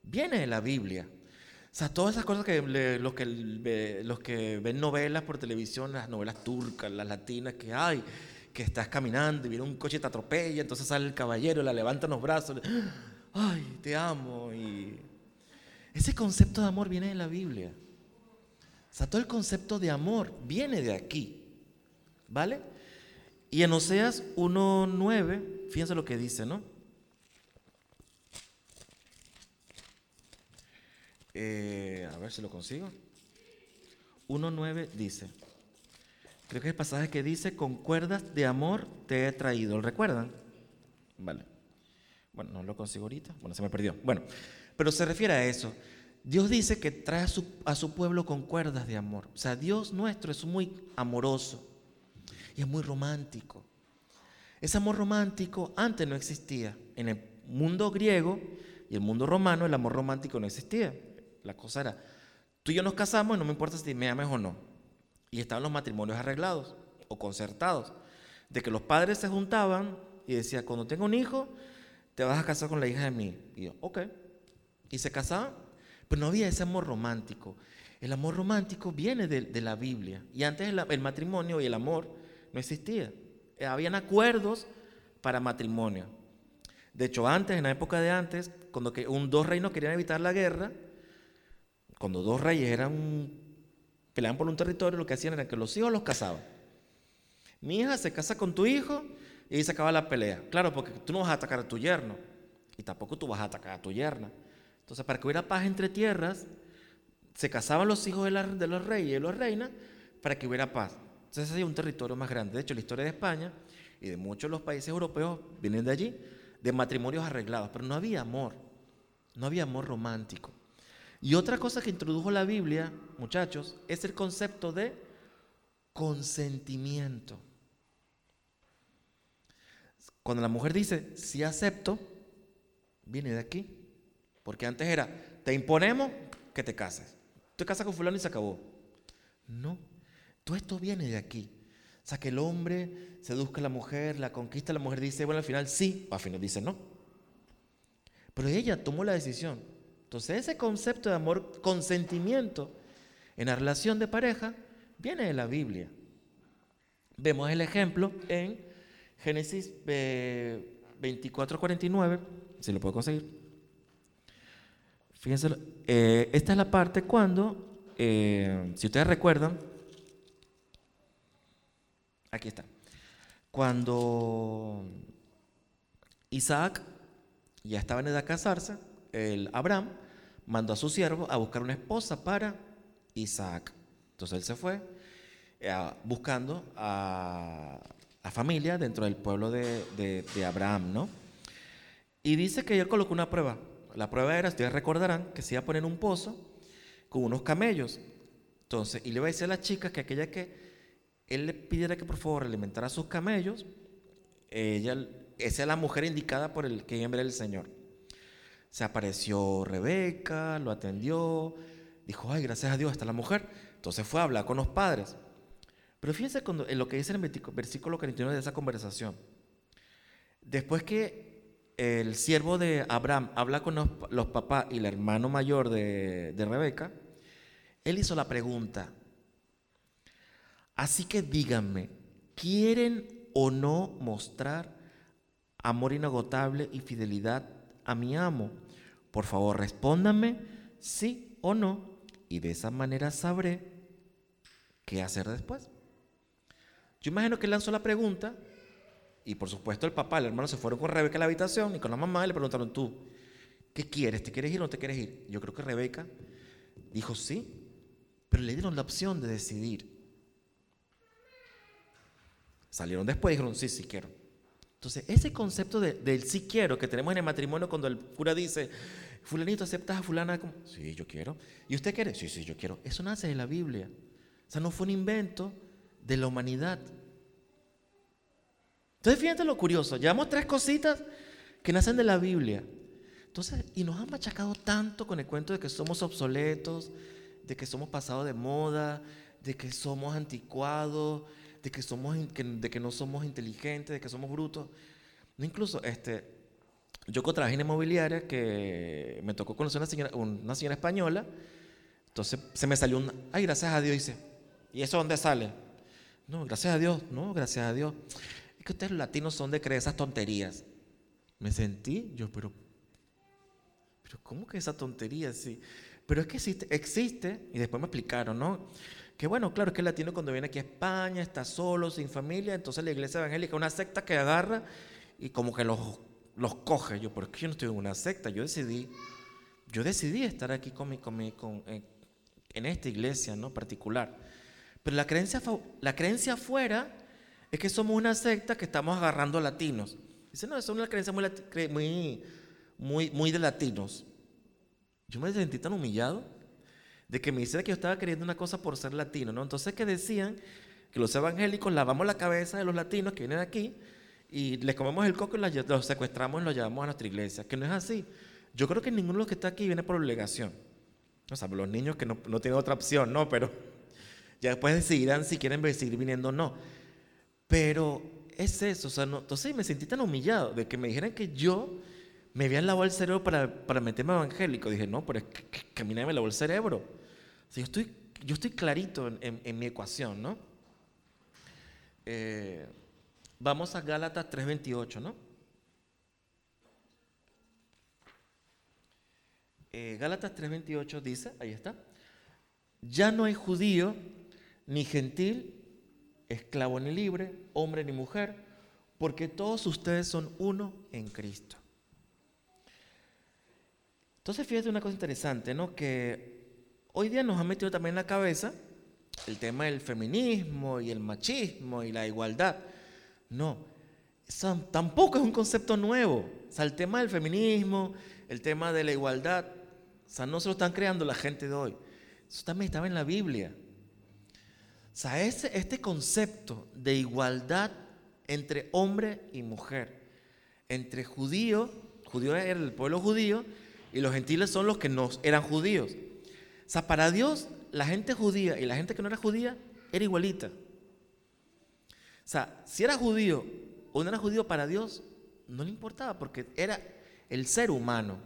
viene de la Biblia. O sea, todas esas cosas que los, que los que ven novelas por televisión, las novelas turcas, las latinas, que hay, que estás caminando y viene un coche y te atropella, entonces sale el caballero, la levanta en los brazos, ay, te amo. Y ese concepto de amor viene de la Biblia. O sea, todo el concepto de amor viene de aquí. ¿Vale? Y en Oseas 1.9, fíjense lo que dice, ¿no? Eh, a ver si lo consigo. 1.9 dice, creo que es el pasaje que dice, con cuerdas de amor te he traído. ¿Lo recuerdan? Vale. Bueno, no lo consigo ahorita. Bueno, se me perdió. Bueno, pero se refiere a eso. Dios dice que trae a su, a su pueblo con cuerdas de amor. O sea, Dios nuestro es muy amoroso y es muy romántico. Ese amor romántico antes no existía. En el mundo griego y el mundo romano el amor romántico no existía. La cosa era, tú y yo nos casamos y no me importa si me ames o no. Y estaban los matrimonios arreglados o concertados, de que los padres se juntaban y decían, cuando tengo un hijo, te vas a casar con la hija de mí. Y yo, ok. Y se casaban, pero no había ese amor romántico. El amor romántico viene de, la Biblia. Y antes el, matrimonio y el amor no existía. Habían acuerdos para matrimonio. De hecho, antes, en la época de antes, cuando que un, dos reinos querían evitar la guerra, cuando dos reyes eran peleaban por un territorio, lo que hacían era que los hijos los casaban. Mi hija se casa con tu hijo y se acaba la pelea. Claro, porque tú no vas a atacar a tu yerno y tampoco tú vas a atacar a tu yerna. Entonces, para que hubiera paz entre tierras, se casaban los hijos de, de los reyes y de las reinas para que hubiera paz. Entonces, es un territorio más grande. De hecho, la historia de España y de muchos de los países europeos vienen de allí, de matrimonios arreglados, pero no había amor, no había amor romántico. Y otra cosa que introdujo la Biblia, muchachos, es el concepto de consentimiento. Cuando la mujer dice, sí acepto, viene de aquí. Porque antes era, te imponemos que te cases. Te casas con fulano y se acabó. No, todo esto viene de aquí. O sea, que el hombre seduzca a la mujer, la conquista la mujer, dice, bueno, al final sí, al final dice no. Pero ella tomó la decisión. Entonces ese concepto de amor, consentimiento en la relación de pareja, viene de la Biblia. Vemos el ejemplo en Génesis 24, 49, si lo puedo conseguir. Fíjense, eh, esta es la parte cuando, eh, si ustedes recuerdan, aquí está, cuando Isaac ya estaba en edad de casarse, el Abraham mandó a su siervo a buscar una esposa para Isaac. Entonces él se fue eh, buscando a, a, familia dentro del pueblo de, Abraham, ¿no? Y dice que él colocó una prueba. La prueba era, ustedes recordarán, que se iba a poner un pozo con unos camellos. Entonces, y le iba a decir a la chica que aquella que él le pidiera que por favor alimentara a sus camellos, ella, esa es la mujer indicada por el que era el Señor. Se apareció Rebeca, lo atendió, dijo, ay, gracias a Dios está la mujer. Entonces fue a hablar con los padres. Pero fíjense en lo que dice el versículo 49 de esa conversación. Después que el siervo de Abraham habla con los, papás y el hermano mayor de, de Rebeca, él hizo la pregunta, así que díganme, ¿quieren o no mostrar amor inagotable y fidelidad a mi amo? Por favor, respóndanme sí o no y de esa manera sabré qué hacer después. Yo imagino que lanzó la pregunta y por supuesto el papá, el hermano se fueron con Rebeca a la habitación y con la mamá y le preguntaron tú, ¿qué quieres? ¿Te quieres ir o no te quieres ir? Yo creo que Rebeca dijo sí, pero le dieron la opción de decidir. Salieron después y dijeron, sí, sí quiero. Entonces, ese concepto del sí quiero que tenemos en el matrimonio cuando el cura dice, Fulanito, ¿aceptas a fulana? como- Sí, yo quiero. ¿Y usted quiere? Sí, sí, yo quiero. Eso nace de la Biblia. O sea, no fue un invento de la humanidad. Entonces, fíjate lo curioso. Llevamos tres cositas que nacen de la Biblia. Entonces, y nos han machacado tanto con el cuento de que somos obsoletos, de que somos pasados de moda, de que somos anticuados, de que, somos, de que no somos inteligentes, de que somos brutos. Incluso, este, yo trabajé en inmobiliaria, que me tocó conocer una señora, una señora española, entonces se me salió un, ay, gracias a Dios, dice, ¿y eso dónde sale? No, gracias a Dios, no, gracias a Dios. Es que ustedes los latinos son de creer esas tonterías. Me sentí, yo, pero, pero ¿cómo que esa tontería? Sí. Pero es que existe, existe, y después me explicaron, ¿no? Que bueno, claro, es que el latino cuando viene aquí a España está solo, sin familia, entonces la iglesia evangélica es una secta que agarra y como que los, los coge. Yo, pero es que yo no estoy en una secta, yo decidí, yo decidí estar aquí con mi, con mi- con, eh, en esta iglesia, ¿no? Particular. Pero la creencia, la creencia afuera es que somos una secta que estamos agarrando latinos. Dice, no, eso es una creencia muy, muy, muy, muy de latinos. Yo me sentí tan humillado de que me hiciera que yo estaba queriendo una cosa por ser latino, ¿no? Entonces que decían que los evangélicos lavamos la cabeza de los latinos que vienen aquí y les comemos el coco y los secuestramos y los llevamos a nuestra iglesia, que no es así. Yo creo que ninguno de los que está aquí viene por obligación. O sea, los niños que no, no tienen otra opción, ¿no? Pero ya después decidirán si quieren seguir viniendo o no. Pero es eso, o sea, no, entonces me sentí tan humillado de que me dijeran que yo me habían lavado el cerebro para, para meterme evangélico. Dije, no, pero es que, que- me lavó el cerebro. O yo, estoy, yo estoy clarito en, en- en mi ecuación, ¿no? Eh, vamos a Gálatas 3.28, ¿no? Eh, Gálatas 3.28 dice, ahí está, ya no hay judío ni gentil, esclavo ni libre, hombre ni mujer, porque todos ustedes son uno en Cristo. Entonces fíjate una cosa interesante, ¿no? Que hoy día nos han metido también en la cabeza el tema del feminismo y el machismo y la igualdad. No, eso tampoco es un concepto nuevo. O sea, el tema del feminismo, el tema de la igualdad, o sea, no se lo están creando la gente de hoy. Eso también estaba en la Biblia. O sea, ese, este concepto de igualdad entre hombre y mujer, entre judío, judío era el pueblo judío, y los gentiles son los que no eran judíos. O sea, para Dios, la gente judía y la gente que no era judía era igualita. O sea, si era judío o no era judío para Dios, no le importaba porque era el ser humano.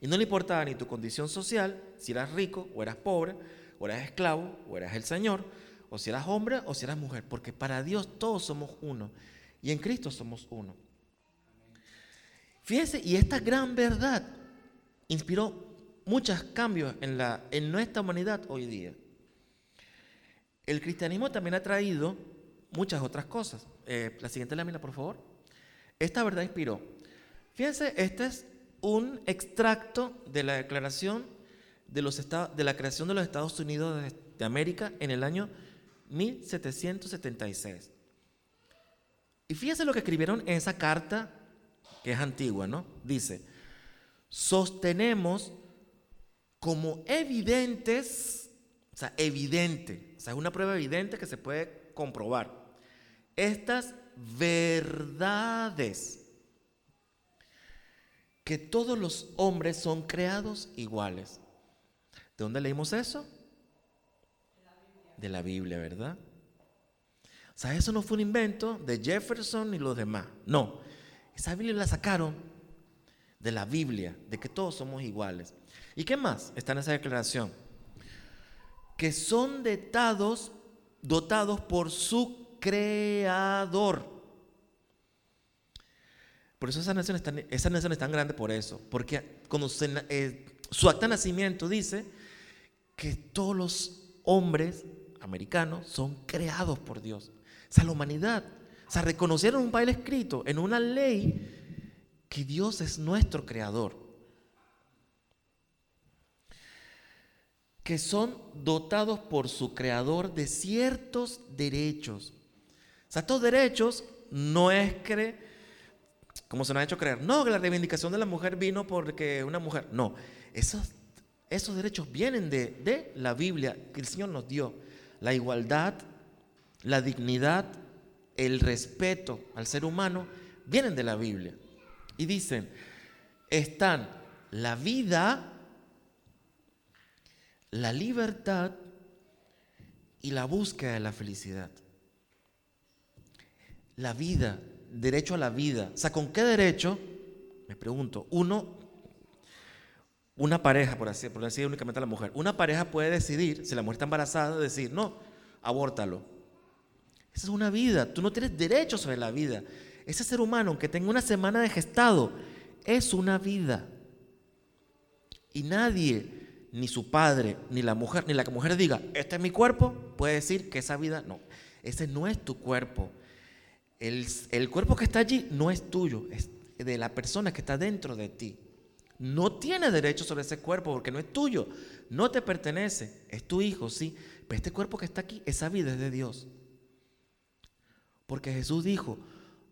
Y no le importaba ni tu condición social, si eras rico o eras pobre, o eras esclavo o eras el Señor, o si eras hombre o si eras mujer, porque para Dios todos somos uno. Y en Cristo somos uno. Fíjense, y esta gran verdad inspiró muchos cambios en, nuestra humanidad hoy día. El cristianismo también ha traído muchas otras cosas. Eh, la siguiente lámina, por favor. Esta verdad inspiró. Fíjense, este es un extracto de la declaración de la creación de los Estados Unidos de, de América en el año 1776. Y fíjense lo que escribieron en esa carta, que es antigua, ¿no? Dice, sostenemos como evidentes, o sea, evidente, o sea, es una prueba evidente que se puede comprobar, estas verdades, que todos los hombres son creados iguales. ¿De dónde leímos eso? De la Biblia, ¿verdad? O sea, eso no fue un invento de Jefferson ni los demás. No, esa Biblia la sacaron de la Biblia, de que todos somos iguales. ¿Y qué más está en esa declaración? Que son dotados, dotados por su creador. Por eso esa nación es tan, esa nación es grande por eso. Porque cuando eh, su acta de nacimiento dice que todos los hombres americanos son creados por Dios. O sea, la humanidad. O sea, reconocieron un papel escrito en una ley que Dios es nuestro creador. Que son dotados por su creador de ciertos derechos. O sea, estos derechos no es que, como se nos ha hecho creer, no, que la reivindicación de la mujer vino porque una mujer. No, esos, esos derechos vienen de, de la Biblia que el Señor nos dio. La igualdad, la dignidad, el respeto al ser humano, vienen de la Biblia. Y dicen, están la vida, la libertad y la búsqueda de la felicidad. La vida, derecho a la vida. O sea, ¿con qué derecho? Me pregunto. Uno, una pareja, por así, por decir únicamente a la mujer, una pareja puede decidir, si la mujer está embarazada, decir, no, abórtalo. Esa es una vida. Tú no tienes derecho sobre la vida. Ese ser humano, aunque tenga una semana de gestado, es una vida. Y nadie, ni su padre, ni la mujer, ni la mujer diga, este es mi cuerpo, puede decir que esa vida no. Ese no es tu cuerpo. El, el cuerpo que está allí no es tuyo, es de la persona que está dentro de ti. No tiene derecho sobre ese cuerpo porque no es tuyo, no te pertenece, es tu hijo, sí, pero este cuerpo que está aquí, esa vida es de Dios. Porque Jesús dijo,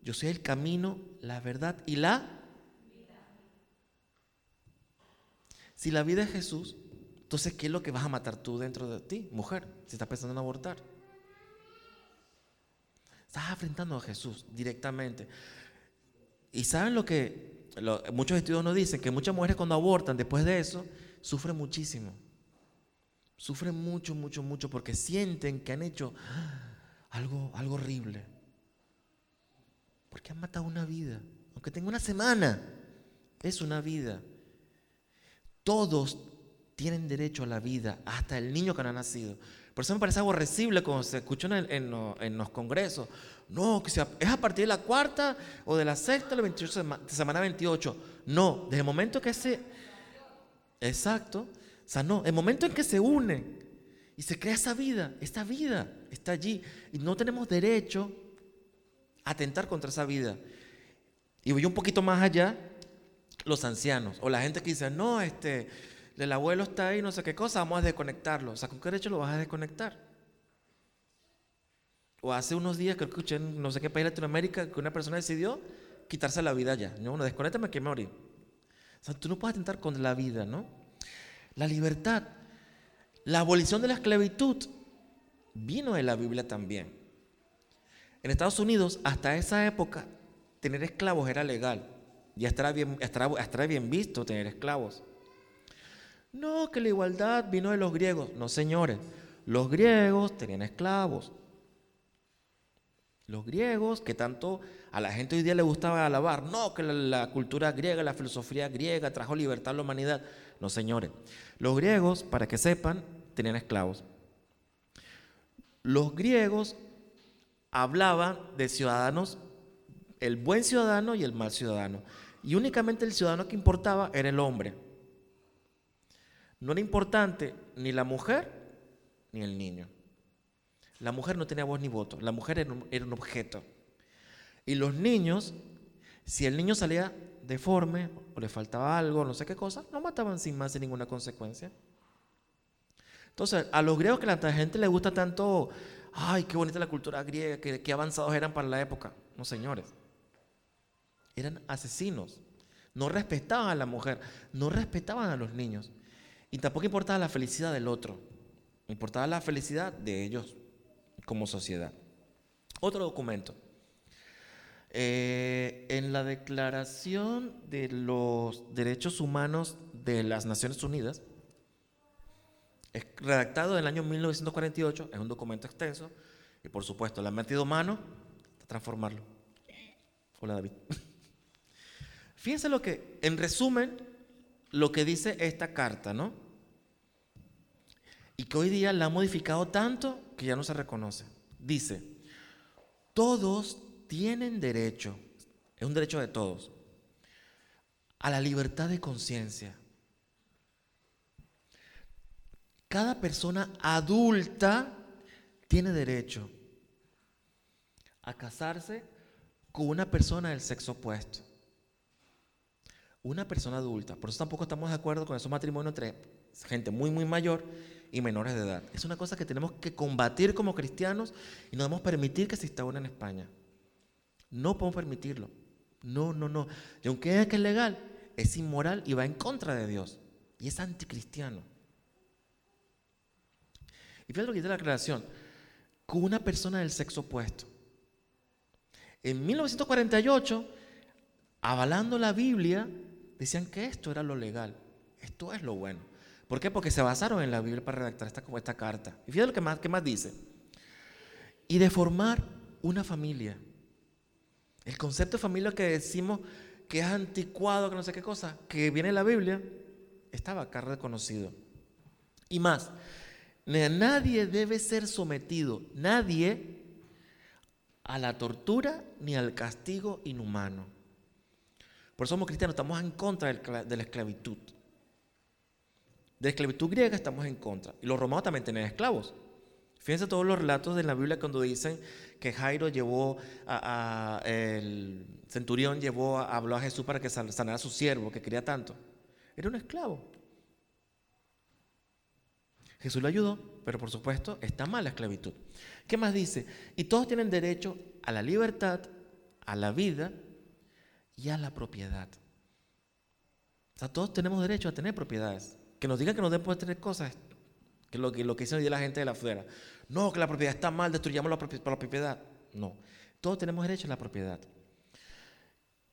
yo soy el camino, la verdad y la Si la vida es Jesús, entonces ¿qué es lo que vas a matar tú dentro de ti, mujer, si estás pensando en abortar? Estás enfrentando a Jesús directamente. Y saben lo que muchos estudios nos dicen, que muchas mujeres cuando abortan después de eso, sufren muchísimo. Sufren mucho, mucho, mucho porque sienten que han hecho algo, algo horrible. Porque han matado una vida. Aunque tenga una semana, es una vida. Todos tienen derecho a la vida, hasta el niño que no ha nacido. Por eso me parece aborrecible cuando se escucha en, los congresos. No, que es a partir de la cuarta o de la sexta la 28 de semana 28. No, desde el momento que se... Exacto. O sea, no, el momento en que se unen y se crea esa vida, esta vida está allí. Y no tenemos derecho atentar contra esa vida. Y voy un poquito más allá, los ancianos, o la gente que dice, no, este, el abuelo está ahí, no sé qué cosa, vamos a desconectarlo. O sea, ¿con qué derecho lo vas a desconectar? O hace unos días, que escuché en no sé qué país de Latinoamérica, que una persona decidió quitarse la vida ya. No, bueno, desconéctame que me morí. O sea, tú no puedes atentar contra la vida, ¿no? La libertad, la abolición de la esclavitud vino de la Biblia también. En Estados Unidos, hasta esa época, tener esclavos era legal. Y estará bien, bien visto tener esclavos. No, que la igualdad vino de los griegos. No, señores. Los griegos tenían esclavos. Los griegos, que tanto a la gente hoy día le gustaba alabar, no, que la, cultura griega, la filosofía griega trajo libertad a la humanidad. No, señores. Los griegos, para que sepan, tenían esclavos. Los griegos hablaba de ciudadanos, el buen ciudadano y el mal ciudadano. Y únicamente el ciudadano que importaba era el hombre. No era importante ni la mujer ni el niño. La mujer no tenía voz ni voto, la mujer era un, era un objeto. Y los niños, si el niño salía deforme o le faltaba algo, no sé qué cosa, no mataban sin más, sin ninguna consecuencia. Entonces, a los griegos que la gente le gusta tanto ay, qué bonita la cultura griega, qué, avanzados eran para la época. No, señores. Eran asesinos. No respetaban a la mujer, no respetaban a los niños. Y tampoco importaba la felicidad del otro. Importaba la felicidad de ellos como sociedad. Otro documento. Eh, en la Declaración de los Derechos Humanos de las Naciones Unidas, es redactado en el año 1948, es un documento extenso, y por supuesto le han metido mano a transformarlo. Hola David. Fíjense lo que, en resumen, lo que dice esta carta, ¿no? Y que hoy día la ha modificado tanto que ya no se reconoce. Dice, todos tienen derecho, es un derecho de todos, a la libertad de conciencia cada persona adulta tiene derecho a casarse con una persona del sexo opuesto. Una persona adulta. Por eso tampoco estamos de acuerdo con esos matrimonios entre gente muy, muy mayor y menores de edad. Es una cosa que tenemos que combatir como cristianos y no debemos permitir que se instaure en España. No podemos permitirlo. No, no, no. Y aunque es que es legal, es inmoral y va en contra de Dios. y es anticristiano. Y fíjate lo que dice la creación, con una persona del sexo opuesto. En 1948, avalando la Biblia, decían que esto era lo legal, esto es lo bueno. ¿Por qué? Porque se basaron en la Biblia para redactar esta, esta carta. Y fíjate lo que más, que más dice. Y de formar una familia. El concepto de familia que decimos que es anticuado, que no sé qué cosa, que viene en la Biblia, estaba acá reconocido. Y más, nadie debe ser sometido, nadie, a la tortura ni al castigo inhumano. Por eso somos cristianos, estamos en contra de la esclavitud. De la esclavitud griega estamos en contra. Y los romanos también tenían esclavos. Fíjense todos los relatos de la Biblia cuando dicen que Jairo llevó a, el centurión llevó a, habló a Jesús para que sanara a su siervo que quería tanto. Era un esclavo. Jesús lo ayudó, pero por supuesto está mal la esclavitud. ¿Qué más dice? Y todos tienen derecho a la libertad, a la vida y a la propiedad. O sea, todos tenemos derecho a tener propiedades. Que nos digan que no debemos tener cosas, que lo que, lo que dice la gente de la afuera. No, que la propiedad está mal, destruyamos la propiedad. No, todos tenemos derecho a la propiedad.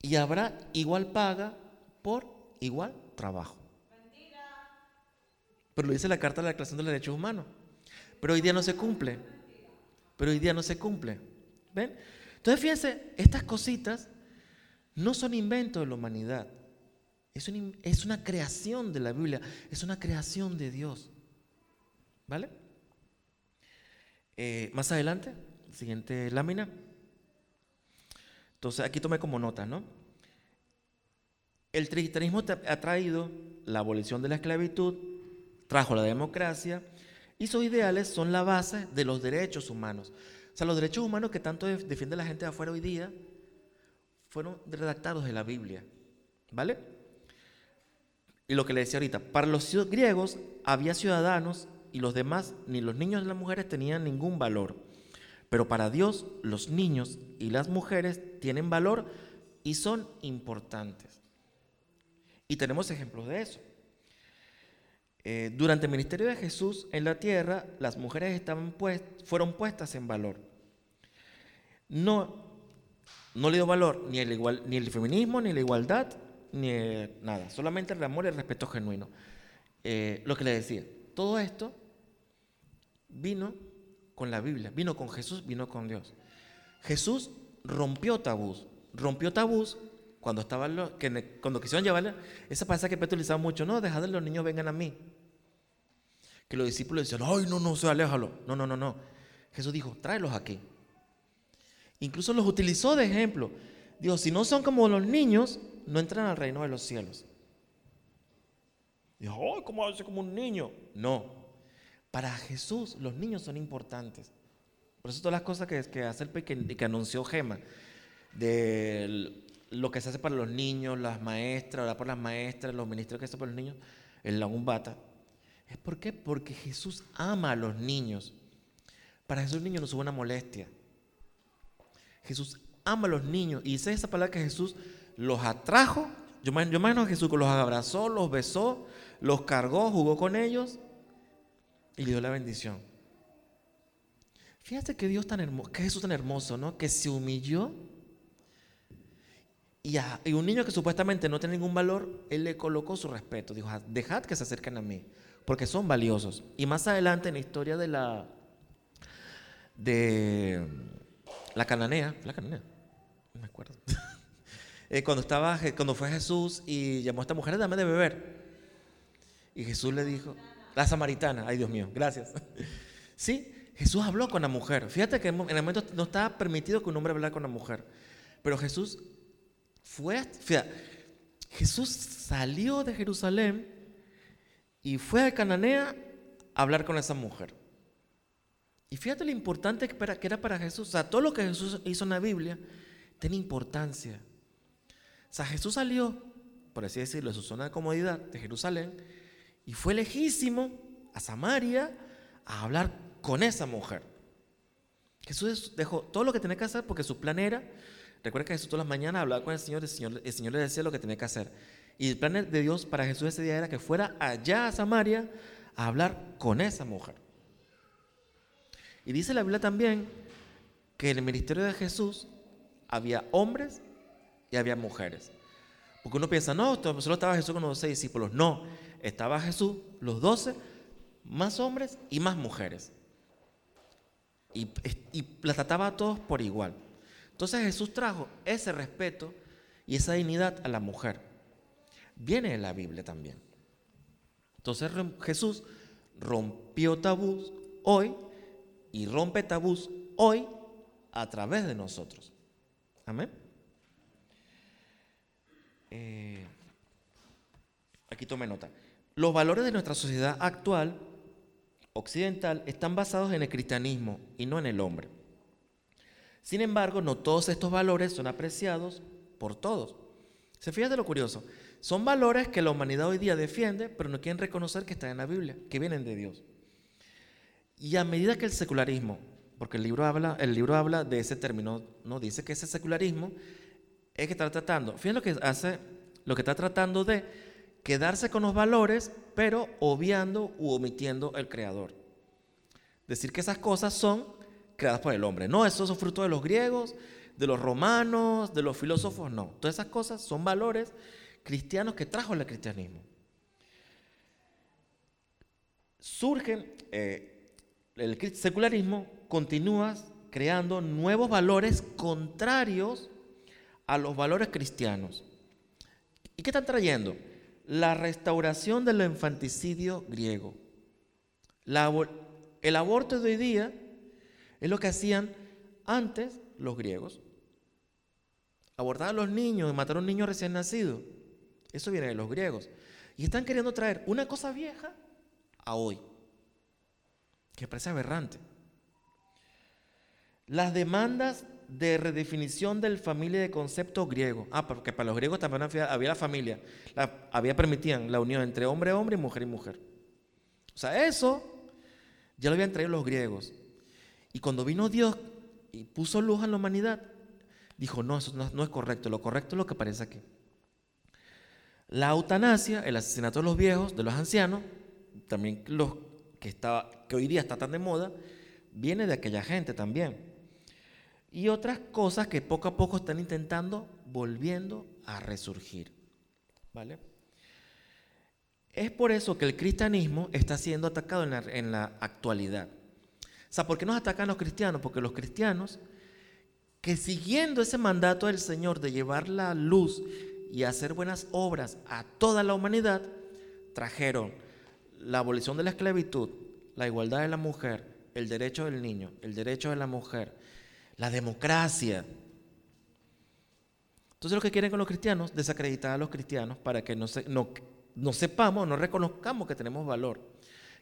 Y habrá igual paga por igual trabajo. Pero lo dice la Carta de la Declaración de los Derechos Humanos. Pero hoy día no se cumple. Pero hoy día no se cumple. ¿Ven? Entonces fíjense, estas cositas no son inventos de la humanidad. Es, es una creación de la Biblia, es una creación de Dios. ¿Vale? Eh, más adelante, siguiente lámina. Entonces aquí tomé como nota, ¿no? El cristianismo ha traído la abolición de la esclavitud, trajo la democracia y sus ideales son la base de los derechos humanos. O sea, los derechos humanos que tanto defiende la gente de afuera hoy día fueron redactados de la Biblia. ¿Vale? Y lo que le decía ahorita, para los griegos había ciudadanos y los demás, ni los niños ni las mujeres tenían ningún valor. Pero para Dios los niños y las mujeres tienen valor y son importantes. Y tenemos ejemplos de eso. Eh, durante el ministerio de Jesús en la tierra, las mujeres estaban fueron puestas en valor. No no le dio valor ni el, igual, ni el feminismo, ni la igualdad, ni nada. Solamente el amor y el respeto genuino. Eh, lo que le decía, todo esto vino con la Biblia, vino con Jesús, vino con Dios. Jesús rompió tabús, rompió tabús cuando estaban que, cuando quisieron llevarle, esa pasa que Pedro utilizaba mucho, no, dejad que los niños vengan a mí. Que los discípulos decían, ay, no, no, se aléjalo. No, no, no, no. Jesús dijo, tráelos aquí. Incluso los utilizó de ejemplo. Dios, si no son como los niños, no entran al reino de los cielos. Dijo, oh, ¿cómo hace como un niño? No. Para Jesús los niños son importantes. Por eso todas las cosas que, que hace que, anunció Gema, de lo que se hace para los niños, las maestras, orar por las maestras, los ministros que hacen para los niños, el la umbata. ¿Es por qué? Porque Jesús ama a los niños. Para Jesús el niño no es una molestia. Jesús ama a los niños. Y dice esa palabra que Jesús los atrajo. Yo, yo imagino a Jesús los abrazó, los besó, los cargó, jugó con ellos y le dio la bendición. Fíjate que Dios tan hermoso, que Jesús tan hermoso, ¿no? Que se humilló y a y un niño que supuestamente no tiene ningún valor, él le colocó su respeto. Dijo, dejad que se acerquen a mí, porque son valiosos. Y más adelante en la historia de la de la cananea, la cananea, no me acuerdo. Eh, cuando, estaba, cuando fue Jesús y llamó a esta mujer, dame de beber. Y Jesús le dijo, la samaritana, ay Dios mío, gracias. Sí, Jesús habló con la mujer. Fíjate que en el momento no estaba permitido que un hombre hablara con la mujer. Pero Jesús fue, Jesús salió de Jerusalén y fue a Cananea a hablar con esa mujer. Y fíjate lo importante que era para Jesús. O sea, todo lo que Jesús hizo en la Biblia tiene importancia. O sea, Jesús salió, por así decirlo, de su zona de comodidad de Jerusalén y fue lejísimo a Samaria a hablar con esa mujer. Jesús dejó todo lo que tenía que hacer porque su plan era Recuerda que Jesús todas las mañanas hablaba con el Señor, el Señor, el Señor le decía lo que tenía que hacer. Y el plan de Dios para Jesús ese día era que fuera allá a Samaria a hablar con esa mujer. Y dice la Biblia también que en el ministerio de Jesús había hombres y había mujeres. Porque uno piensa, no, solo estaba Jesús con los doce discípulos. No, estaba Jesús, los doce, más hombres y más mujeres. Y, y trataba a todos por igual. Entonces Jesús trajo ese respeto y esa dignidad a la mujer. Viene en la Biblia también. Entonces Jesús rompió tabús hoy y rompe tabús hoy a través de nosotros. Amén. Eh, aquí tome nota. Los valores de nuestra sociedad actual, occidental, están basados en el cristianismo y no en el hombre. Sin embargo, no todos estos valores son apreciados por todos. Se fija de lo curioso. Son valores que la humanidad hoy día defiende, pero no quieren reconocer que están en la Biblia, que vienen de Dios. Y a medida que el secularismo, porque el libro habla, el libro habla de ese término, no dice que ese secularismo es que está tratando, fíjense lo que hace, lo que está tratando de quedarse con los valores, pero obviando u omitiendo el creador. Decir que esas cosas son creadas por el hombre. No, eso es fruto de los griegos, de los romanos, de los filósofos, no. Todas esas cosas son valores cristianos que trajo el cristianismo. Surgen, eh, el secularismo continúa creando nuevos valores contrarios a los valores cristianos. ¿Y qué están trayendo? La restauración del infanticidio griego. el aborto de hoy día es lo que hacían antes los griegos. Abortar a los niños y matar a un niño recién nacido. Eso viene de los griegos. Y están queriendo traer una cosa vieja a hoy. Que parece aberrante. Las demandas de redefinición del familia de concepto griego. Ah, porque para los griegos también había la familia. había permitían la unión entre hombre, hombre y mujer y mujer. O sea, eso ya lo habían traído los griegos. Y cuando vino Dios y puso luz en la humanidad, dijo, no, eso no, es correcto, lo correcto es lo que aparece aquí. La eutanasia, el asesinato de los viejos, de los ancianos, también los que, hoy día está tan de moda, viene de aquella gente también. Y otras cosas que poco a poco están intentando, volviendo a resurgir. ¿Vale? Es por eso que el cristianismo está siendo atacado en la, actualidad. O ¿por qué nos atacan los cristianos? Porque los cristianos, que siguiendo ese mandato del Señor de llevar la luz y hacer buenas obras a toda la humanidad, trajeron la abolición de la esclavitud, la igualdad de la mujer, el derecho del niño, el derecho de la mujer, la democracia. Entonces lo que quieren con los cristianos, desacreditar a los cristianos para que no, no, sepamos, no reconozcamos que tenemos valor.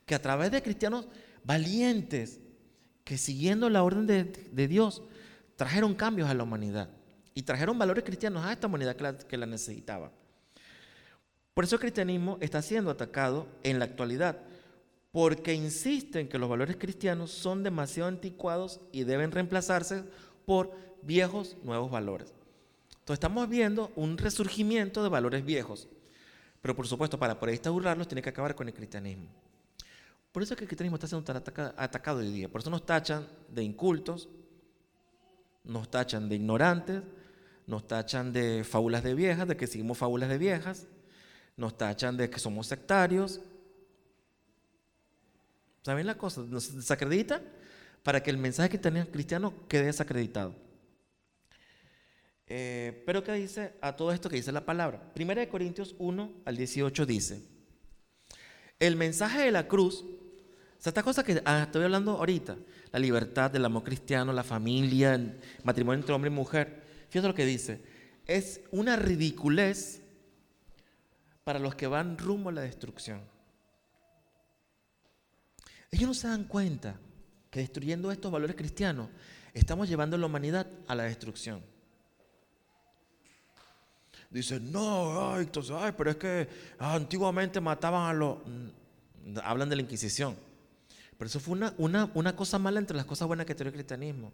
Que a través de cristianos valientes, que siguiendo la orden de, Dios trajeron cambios a la humanidad y trajeron valores cristianos a esta humanidad que la, que la necesitaba. Por eso el cristianismo está siendo atacado en la actualidad, porque insisten que los valores cristianos son demasiado anticuados y deben reemplazarse por viejos nuevos valores. Entonces estamos viendo un resurgimiento de valores viejos, pero por supuesto para poder instaurarlos tiene que acabar con el cristianismo. Por eso es que el cristianismo está siendo tan atacado hoy día. Por eso nos tachan de incultos, nos tachan de ignorantes, nos tachan de fábulas de viejas, de que seguimos fábulas de viejas, nos tachan de que somos sectarios. ¿Saben la cosa? Nos desacreditan para que el mensaje cristiano quede desacreditado. Eh, pero ¿qué dice a todo esto que dice la palabra? Primera de Corintios 1 al 18 dice, el mensaje de la cruz sea, esta cosa que ah, estoy hablando ahorita, la libertad, del amor cristiano, la familia, el matrimonio entre hombre y mujer, fíjate lo que dice, es una ridiculez para los que van rumbo a la destrucción. Ellos no se dan cuenta que destruyendo estos valores cristianos estamos llevando a la humanidad a la destrucción. Dicen, no, ay, entonces, ay, pero es que antiguamente mataban a los... Mm, hablan de la Inquisición. Pero eso fue una, una, cosa mala entre las cosas buenas que tiene el cristianismo.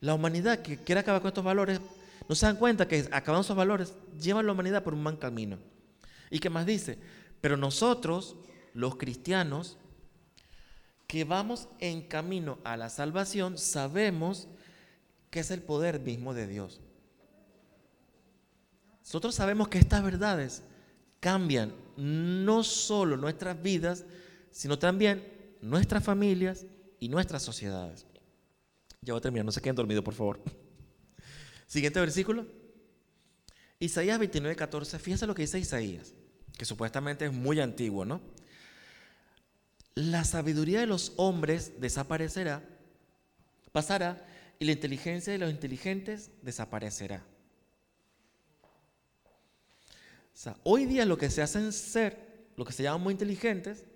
La humanidad que quiere acabar con estos valores no se dan cuenta que acabando esos valores llevan a la humanidad por un mal camino. ¿Y qué más dice? Pero nosotros, los cristianos, que vamos en camino a la salvación, sabemos que es el poder mismo de Dios. Nosotros sabemos que estas verdades cambian no solo nuestras vidas, sino también nuestras familias y nuestras sociedades. Ya voy a terminar, no se queden dormidos, por favor. Siguiente versículo. Isaías 29, 14. Fíjense lo que dice Isaías, que supuestamente es muy antiguo, ¿no? La sabiduría de los hombres desaparecerá, pasará, y la inteligencia de los inteligentes desaparecerá. O sea, hoy día lo que se hacen ser, lo que se llaman muy inteligentes,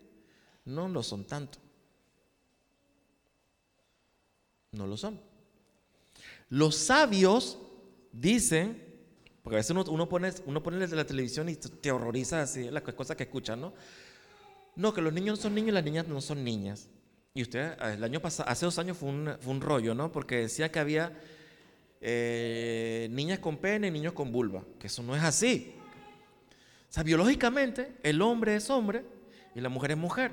no lo son tanto. No lo son. Los sabios dicen, porque a veces uno, pone, uno pone la televisión y te horroriza así las cosas que escuchan, ¿no? No, que los niños son niños y las niñas no son niñas. Y usted, el año pasado, hace dos años fue un, fue un rollo, ¿no? Porque decía que había eh, niñas con pene y niños con vulva, que eso no es así. O sea, biológicamente el hombre es hombre y la mujer es mujer.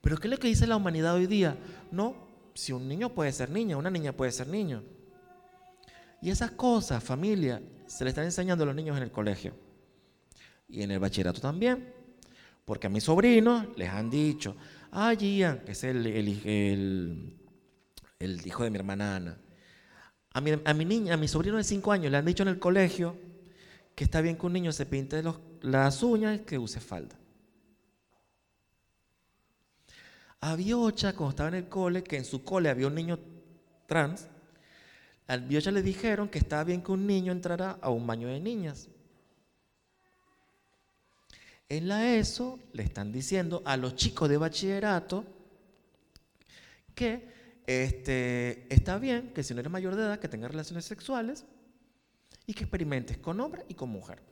Pero ¿qué es lo que dice la humanidad hoy día? No, si un niño puede ser niña, una niña puede ser niño. Y esas cosas, familia, se le están enseñando a los niños en el colegio. Y en el bachillerato también. Porque a mis sobrinos les han dicho, ah, Gian, que es el, el, hijo de mi hermana Ana. A mi, niña, a mi sobrino de 5 años le han dicho en el colegio que está bien que un niño se pinte las uñas y que use falda. A Biocha, cuando estaba en el cole, que en su cole había un niño trans, al Biocha le dijeron que estaba bien que un niño entrara a un baño de niñas. En la ESO le están diciendo a los chicos de bachillerato que este, está bien que si no eres mayor de edad que tengas relaciones sexuales y que experimentes con hombre y con mujer.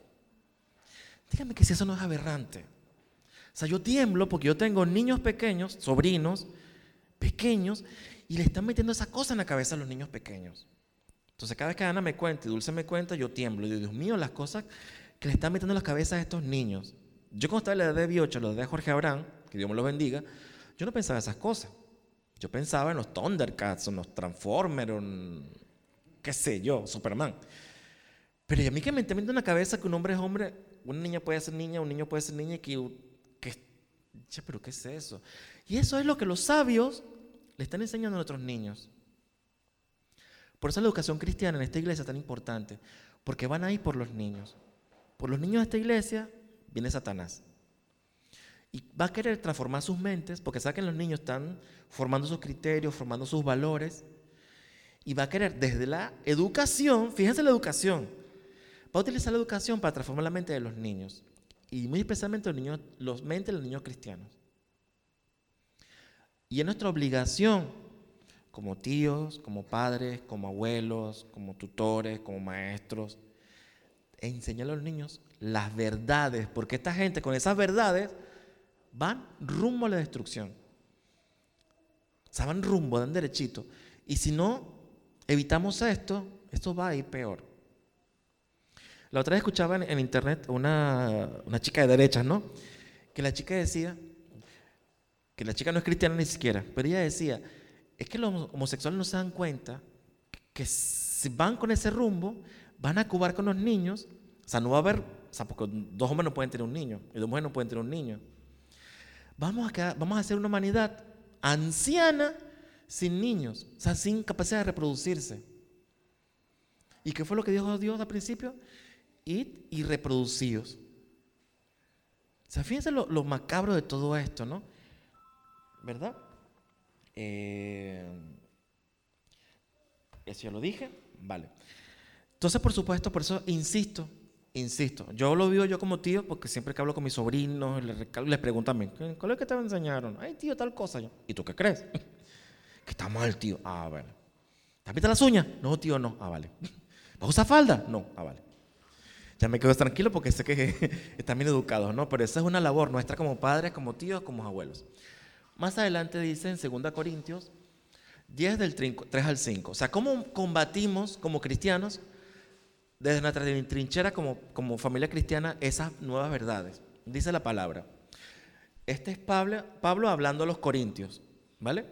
Dígame que si eso no es aberrante. O sea, yo tiemblo porque yo tengo niños pequeños, sobrinos pequeños, y le están metiendo esa cosa en la cabeza a los niños pequeños. Entonces, cada vez que Ana me cuenta y Dulce me cuenta, yo tiemblo. Y digo, Dios mío, las cosas que le están metiendo en la cabeza a estos niños. Yo cuando estaba en la edad de 18, lo de Jorge Abraham, que Dios me lo bendiga, yo no pensaba esas cosas. Yo pensaba en los Thundercats, en los Transformers, en qué sé yo, Superman. Pero a mí que me metiendo en la cabeza que un hombre es hombre, una niña puede ser niña, un niño puede ser niña, que, que pero ¿qué es eso? Y eso es lo que los sabios le están enseñando a nuestros niños. Por eso la educación cristiana en esta iglesia es tan importante, porque van a ir por los niños. Por los niños de esta iglesia viene Satanás. Y va a querer transformar sus mentes, porque sabe que los niños están formando sus criterios, formando sus valores, y va a querer desde la educación, fíjense la educación, va a utilizar la educación para transformar la mente de los niños, y muy especialmente los niños, los mentes de los niños cristianos. Y es nuestra obligación, como tíos, como padres, como abuelos, como tutores, como maestros, enseñar a los niños las verdades, porque esta gente con esas verdades van rumbo a la destrucción. O sea, van rumbo, dan derechito. Y si no evitamos esto, esto va a ir peor. La otra vez escuchaba en, internet una, una, chica de derechas, ¿no? Que la chica decía, que la chica no es cristiana ni siquiera, pero ella decía, es que los homosexuales no se dan cuenta que si van con ese rumbo, van a cubar con los niños, o sea, no va a haber o sea, porque dos hombres no pueden tener un niño y dos mujeres no pueden tener un niño. Vamos a, vamos a hacer una humanidad anciana sin niños, o sea, sin capacidad de reproducirse. ¿Y qué fue lo que dijo Dios al principio? Id y reproducíos. O sea, fíjense lo, macabro de todo esto, ¿no? ¿Verdad? Eh, ¿Eso ya lo dije? Vale. Entonces, por supuesto, por eso insisto, Insisto, yo lo vivo yo como tío porque siempre que hablo con mis sobrinos, les, pregunto a mí, ¿cuál es que te enseñaron? Ay, tío, tal cosa. ¿Y tú qué crees? que está mal, tío. Ah, vale. ¿Te pintas las uñas? No, tío, no. Ah, vale. ¿Vas a usar falda? No. Ah, vale. Ya me quedo tranquilo porque sé que están bien educados, ¿no? Pero esa es una labor nuestra como padres, como tíos, como abuelos. Más adelante dice en 2 Corintios 10 del 3 al 5. O sea, ¿cómo combatimos como cristianos desde nuestra trinchera como, familia cristiana esas nuevas verdades. Dice la palabra. Este es Pablo, Pablo hablando a los corintios, ¿vale?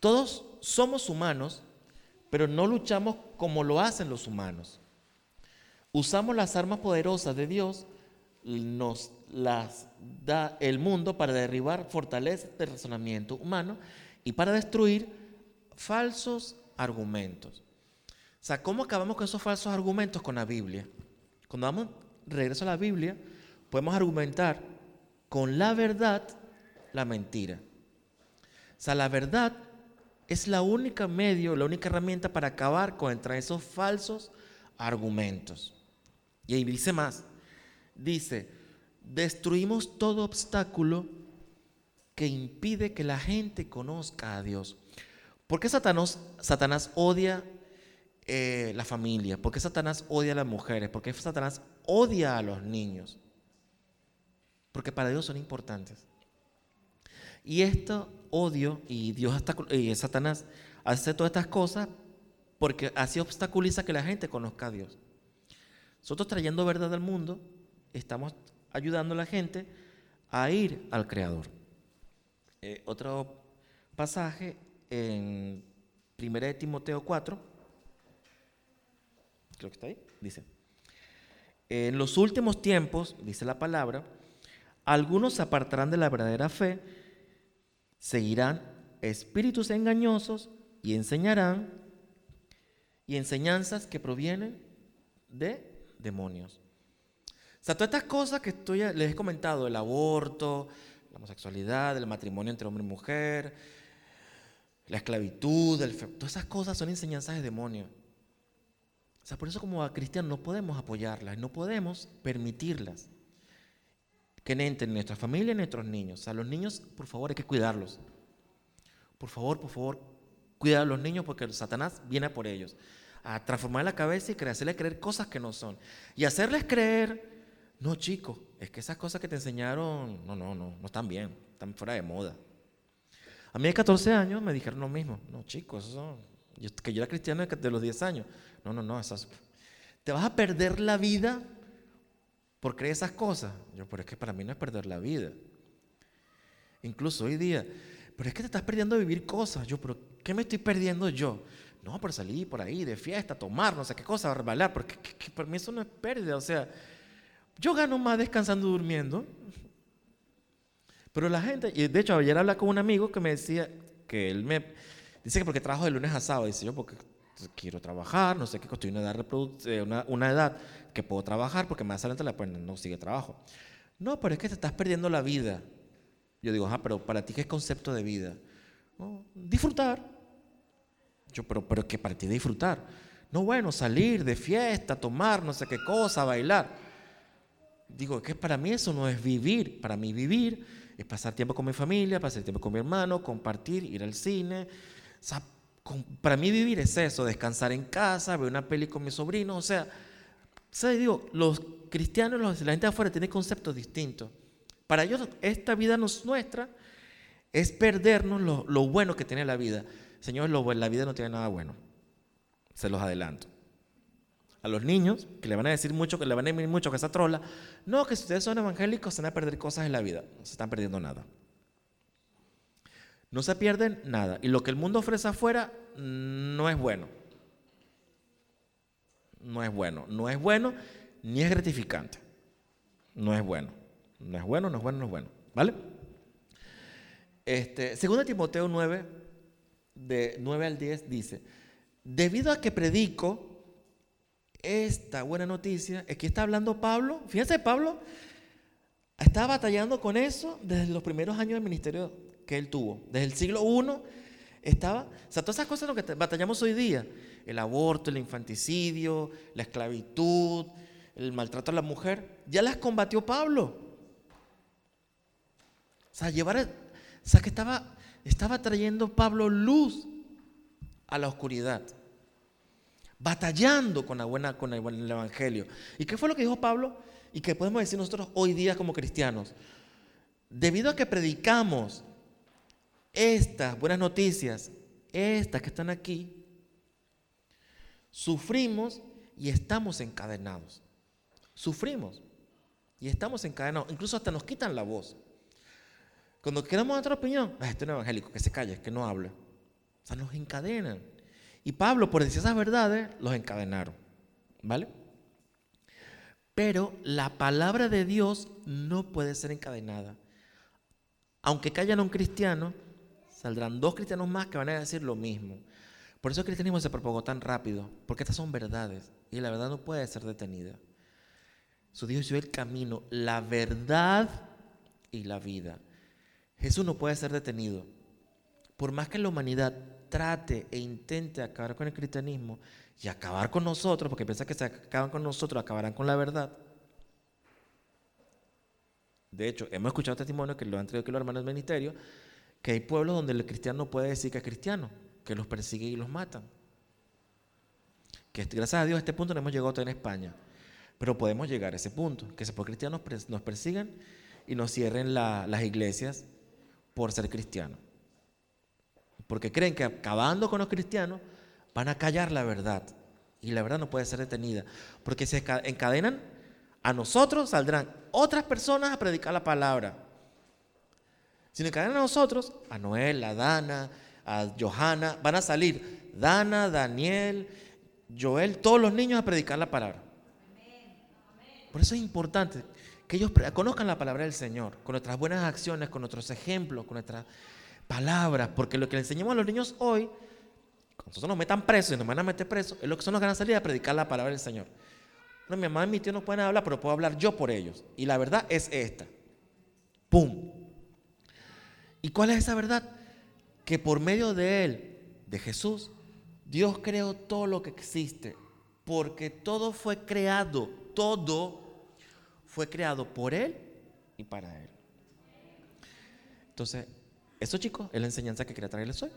Todos somos humanos, pero no luchamos como lo hacen los humanos. Usamos las armas poderosas de Dios, nos las da el mundo para derribar fortalezas de razonamiento humano y para destruir falsos argumentos. O sea, ¿cómo acabamos con esos falsos argumentos con la Biblia? Cuando vamos regreso a la Biblia, podemos argumentar con la verdad la mentira. O sea, la verdad es la única medio, la única herramienta para acabar contra esos falsos argumentos. Y ahí dice más, dice, destruimos todo obstáculo que impide que la gente conozca a Dios. ¿Por qué Satanás, odia eh, la familia? ¿Por qué Satanás odia a las mujeres? ¿Por qué Satanás odia a los niños? Porque para Dios son importantes. Y esto odio y Dios hasta, y Satanás hace todas estas cosas porque así obstaculiza que la gente conozca a Dios. Nosotros trayendo verdad al mundo, estamos ayudando a la gente a ir al Creador. Eh, otro pasaje en 1 de Timoteo 4, creo que está ahí, dice, en los últimos tiempos, dice la palabra, algunos se apartarán de la verdadera fe, seguirán espíritus engañosos y enseñarán y enseñanzas que provienen de demonios. Sea, todas estas cosas que estoy, les he comentado, el aborto, la homosexualidad, el matrimonio entre hombre y mujer, la esclavitud, todas esas cosas son enseñanzas de demonios. O sea, por eso como cristianos no podemos apoyarlas, no podemos permitirlas que entren en nuestra familia y en nuestros niños. O sea, los niños, por favor, hay que cuidarlos. Por favor, por favor, cuida a los niños porque el Satanás viene por ellos. A transformar la cabeza y hacerles creer cosas que no son. Y hacerles creer, no chicos, es que esas cosas que te enseñaron, no, no, no, no están bien, están fuera de moda. A mí de 14 años me dijeron lo mismo. No, chicos, eso, que yo era cristiano de los 10 años. No, no, no, esas, te vas a perder la vida por creer esas cosas. Yo, pero es que para mí no es perder la vida. Incluso hoy día, pero es que te estás perdiendo de vivir cosas. Yo, pero ¿qué me estoy perdiendo yo? No, por salir por ahí de fiesta, tomar, no sé qué cosa, bailar, porque para mí eso no es pérdida. O sea, yo gano más descansando durmiendo. Pero la gente, y de hecho ayer hablé con un amigo que me decía que él me dice que porque trabajo de lunes a sábado, dice yo porque quiero trabajar, no sé qué, estoy una edad, eh, una, edad que puedo trabajar porque más adelante la, pues, no sigue trabajo. No, pero es que te estás perdiendo la vida. Yo digo, ah, pero para ti, ¿qué es concepto de vida? disfrutar. Yo, pero, pero ¿qué para ti disfrutar? No, bueno, salir de fiesta, tomar no sé qué cosa, bailar. Digo, que para mí eso no es vivir. Para mí vivir es pasar tiempo con mi familia, pasar tiempo con mi hermano, compartir, ir al cine. Para mí vivir es eso, descansar en casa, ver una peli con mi sobrino, o sea, digo, los cristianos, la gente de afuera tiene conceptos distintos. Para ellos esta vida no es nuestra, es perdernos lo, bueno que tiene la vida. Señor, la vida no tiene nada bueno. Se los adelanto. A los niños, que le van a decir mucho, que le van a decir mucho que esa trola, no, que si ustedes son evangélicos se van a perder cosas en la vida. No se están perdiendo nada. No se pierden nada. Y lo que el mundo ofrece afuera no es bueno. No es bueno. No es bueno ni es gratificante. No es bueno. No es bueno, no es bueno, no es bueno. ¿Vale? Este, segundo Timoteo 9, de 9 al 10, dice, debido a que predico esta buena noticia, aquí está hablando Pablo, fíjense Pablo, estaba batallando con eso desde los primeros años del ministerio que él tuvo. Desde el siglo I estaba, o sea, todas esas cosas en las que batallamos hoy día, el aborto, el infanticidio, la esclavitud, el maltrato a la mujer, ya las combatió Pablo. O sea, llevar, o sea, que estaba, estaba trayendo Pablo luz a la oscuridad, batallando con, la buena, con el Evangelio. ¿Y qué fue lo que dijo Pablo? Y que podemos decir nosotros hoy día como cristianos. Debido a que predicamos estas buenas noticias, estas que están aquí, sufrimos y estamos encadenados. Sufrimos y estamos encadenados. Incluso hasta nos quitan la voz. Cuando queremos otra opinión, ah, este es un evangélico, que se calle, que no hable. O sea, nos encadenan. Y Pablo, por decir esas verdades, los encadenaron. ¿Vale? Pero la palabra de Dios no puede ser encadenada. Aunque callan a un cristiano, saldrán dos cristianos más que van a decir lo mismo. Por eso el cristianismo se propagó tan rápido, porque estas son verdades y la verdad no puede ser detenida. Su Dios dio el camino, la verdad y la vida. Jesús no puede ser detenido. Por más que la humanidad trate e intente acabar con el cristianismo y acabar con nosotros, porque piensa que se acaban con nosotros, acabarán con la verdad. De hecho, hemos escuchado testimonios que lo han traído aquí los hermanos del ministerio, que hay pueblos donde el cristiano no puede decir que es cristiano, que los persigue y los matan. Que gracias a Dios a este punto no hemos llegado todavía en España. Pero podemos llegar a ese punto, que por cristianos nos persigan y nos cierren las iglesias por ser cristianos. Porque creen que acabando con los cristianos van a callar la verdad. Y la verdad no puede ser detenida. Porque se encadenan, a nosotros saldrán otras personas a predicar la palabra. Si encadenan a nosotros, a Noel, a Dana, a Johanna, van a salir Dana, Daniel, Joel, todos los niños a predicar la palabra. Por eso es importante que ellos conozcan la palabra del Señor, con nuestras buenas acciones, con nuestros ejemplos, con nuestras palabras, porque lo que le enseñamos a los niños hoy, cuando nosotros nos metan presos y nos van a meter presos, es lo que son los que van a salir a predicar la palabra del Señor. No, mi mamá y mi tío no pueden hablar, pero puedo hablar yo por ellos. Y la verdad es esta. ¡Pum! ¿Y cuál es esa verdad? Que por medio de Él, de Jesús, Dios creó todo lo que existe, porque todo fue creado, todo fue creado por Él y para Él. Entonces, eso chicos es la enseñanza que quería traerles hoy.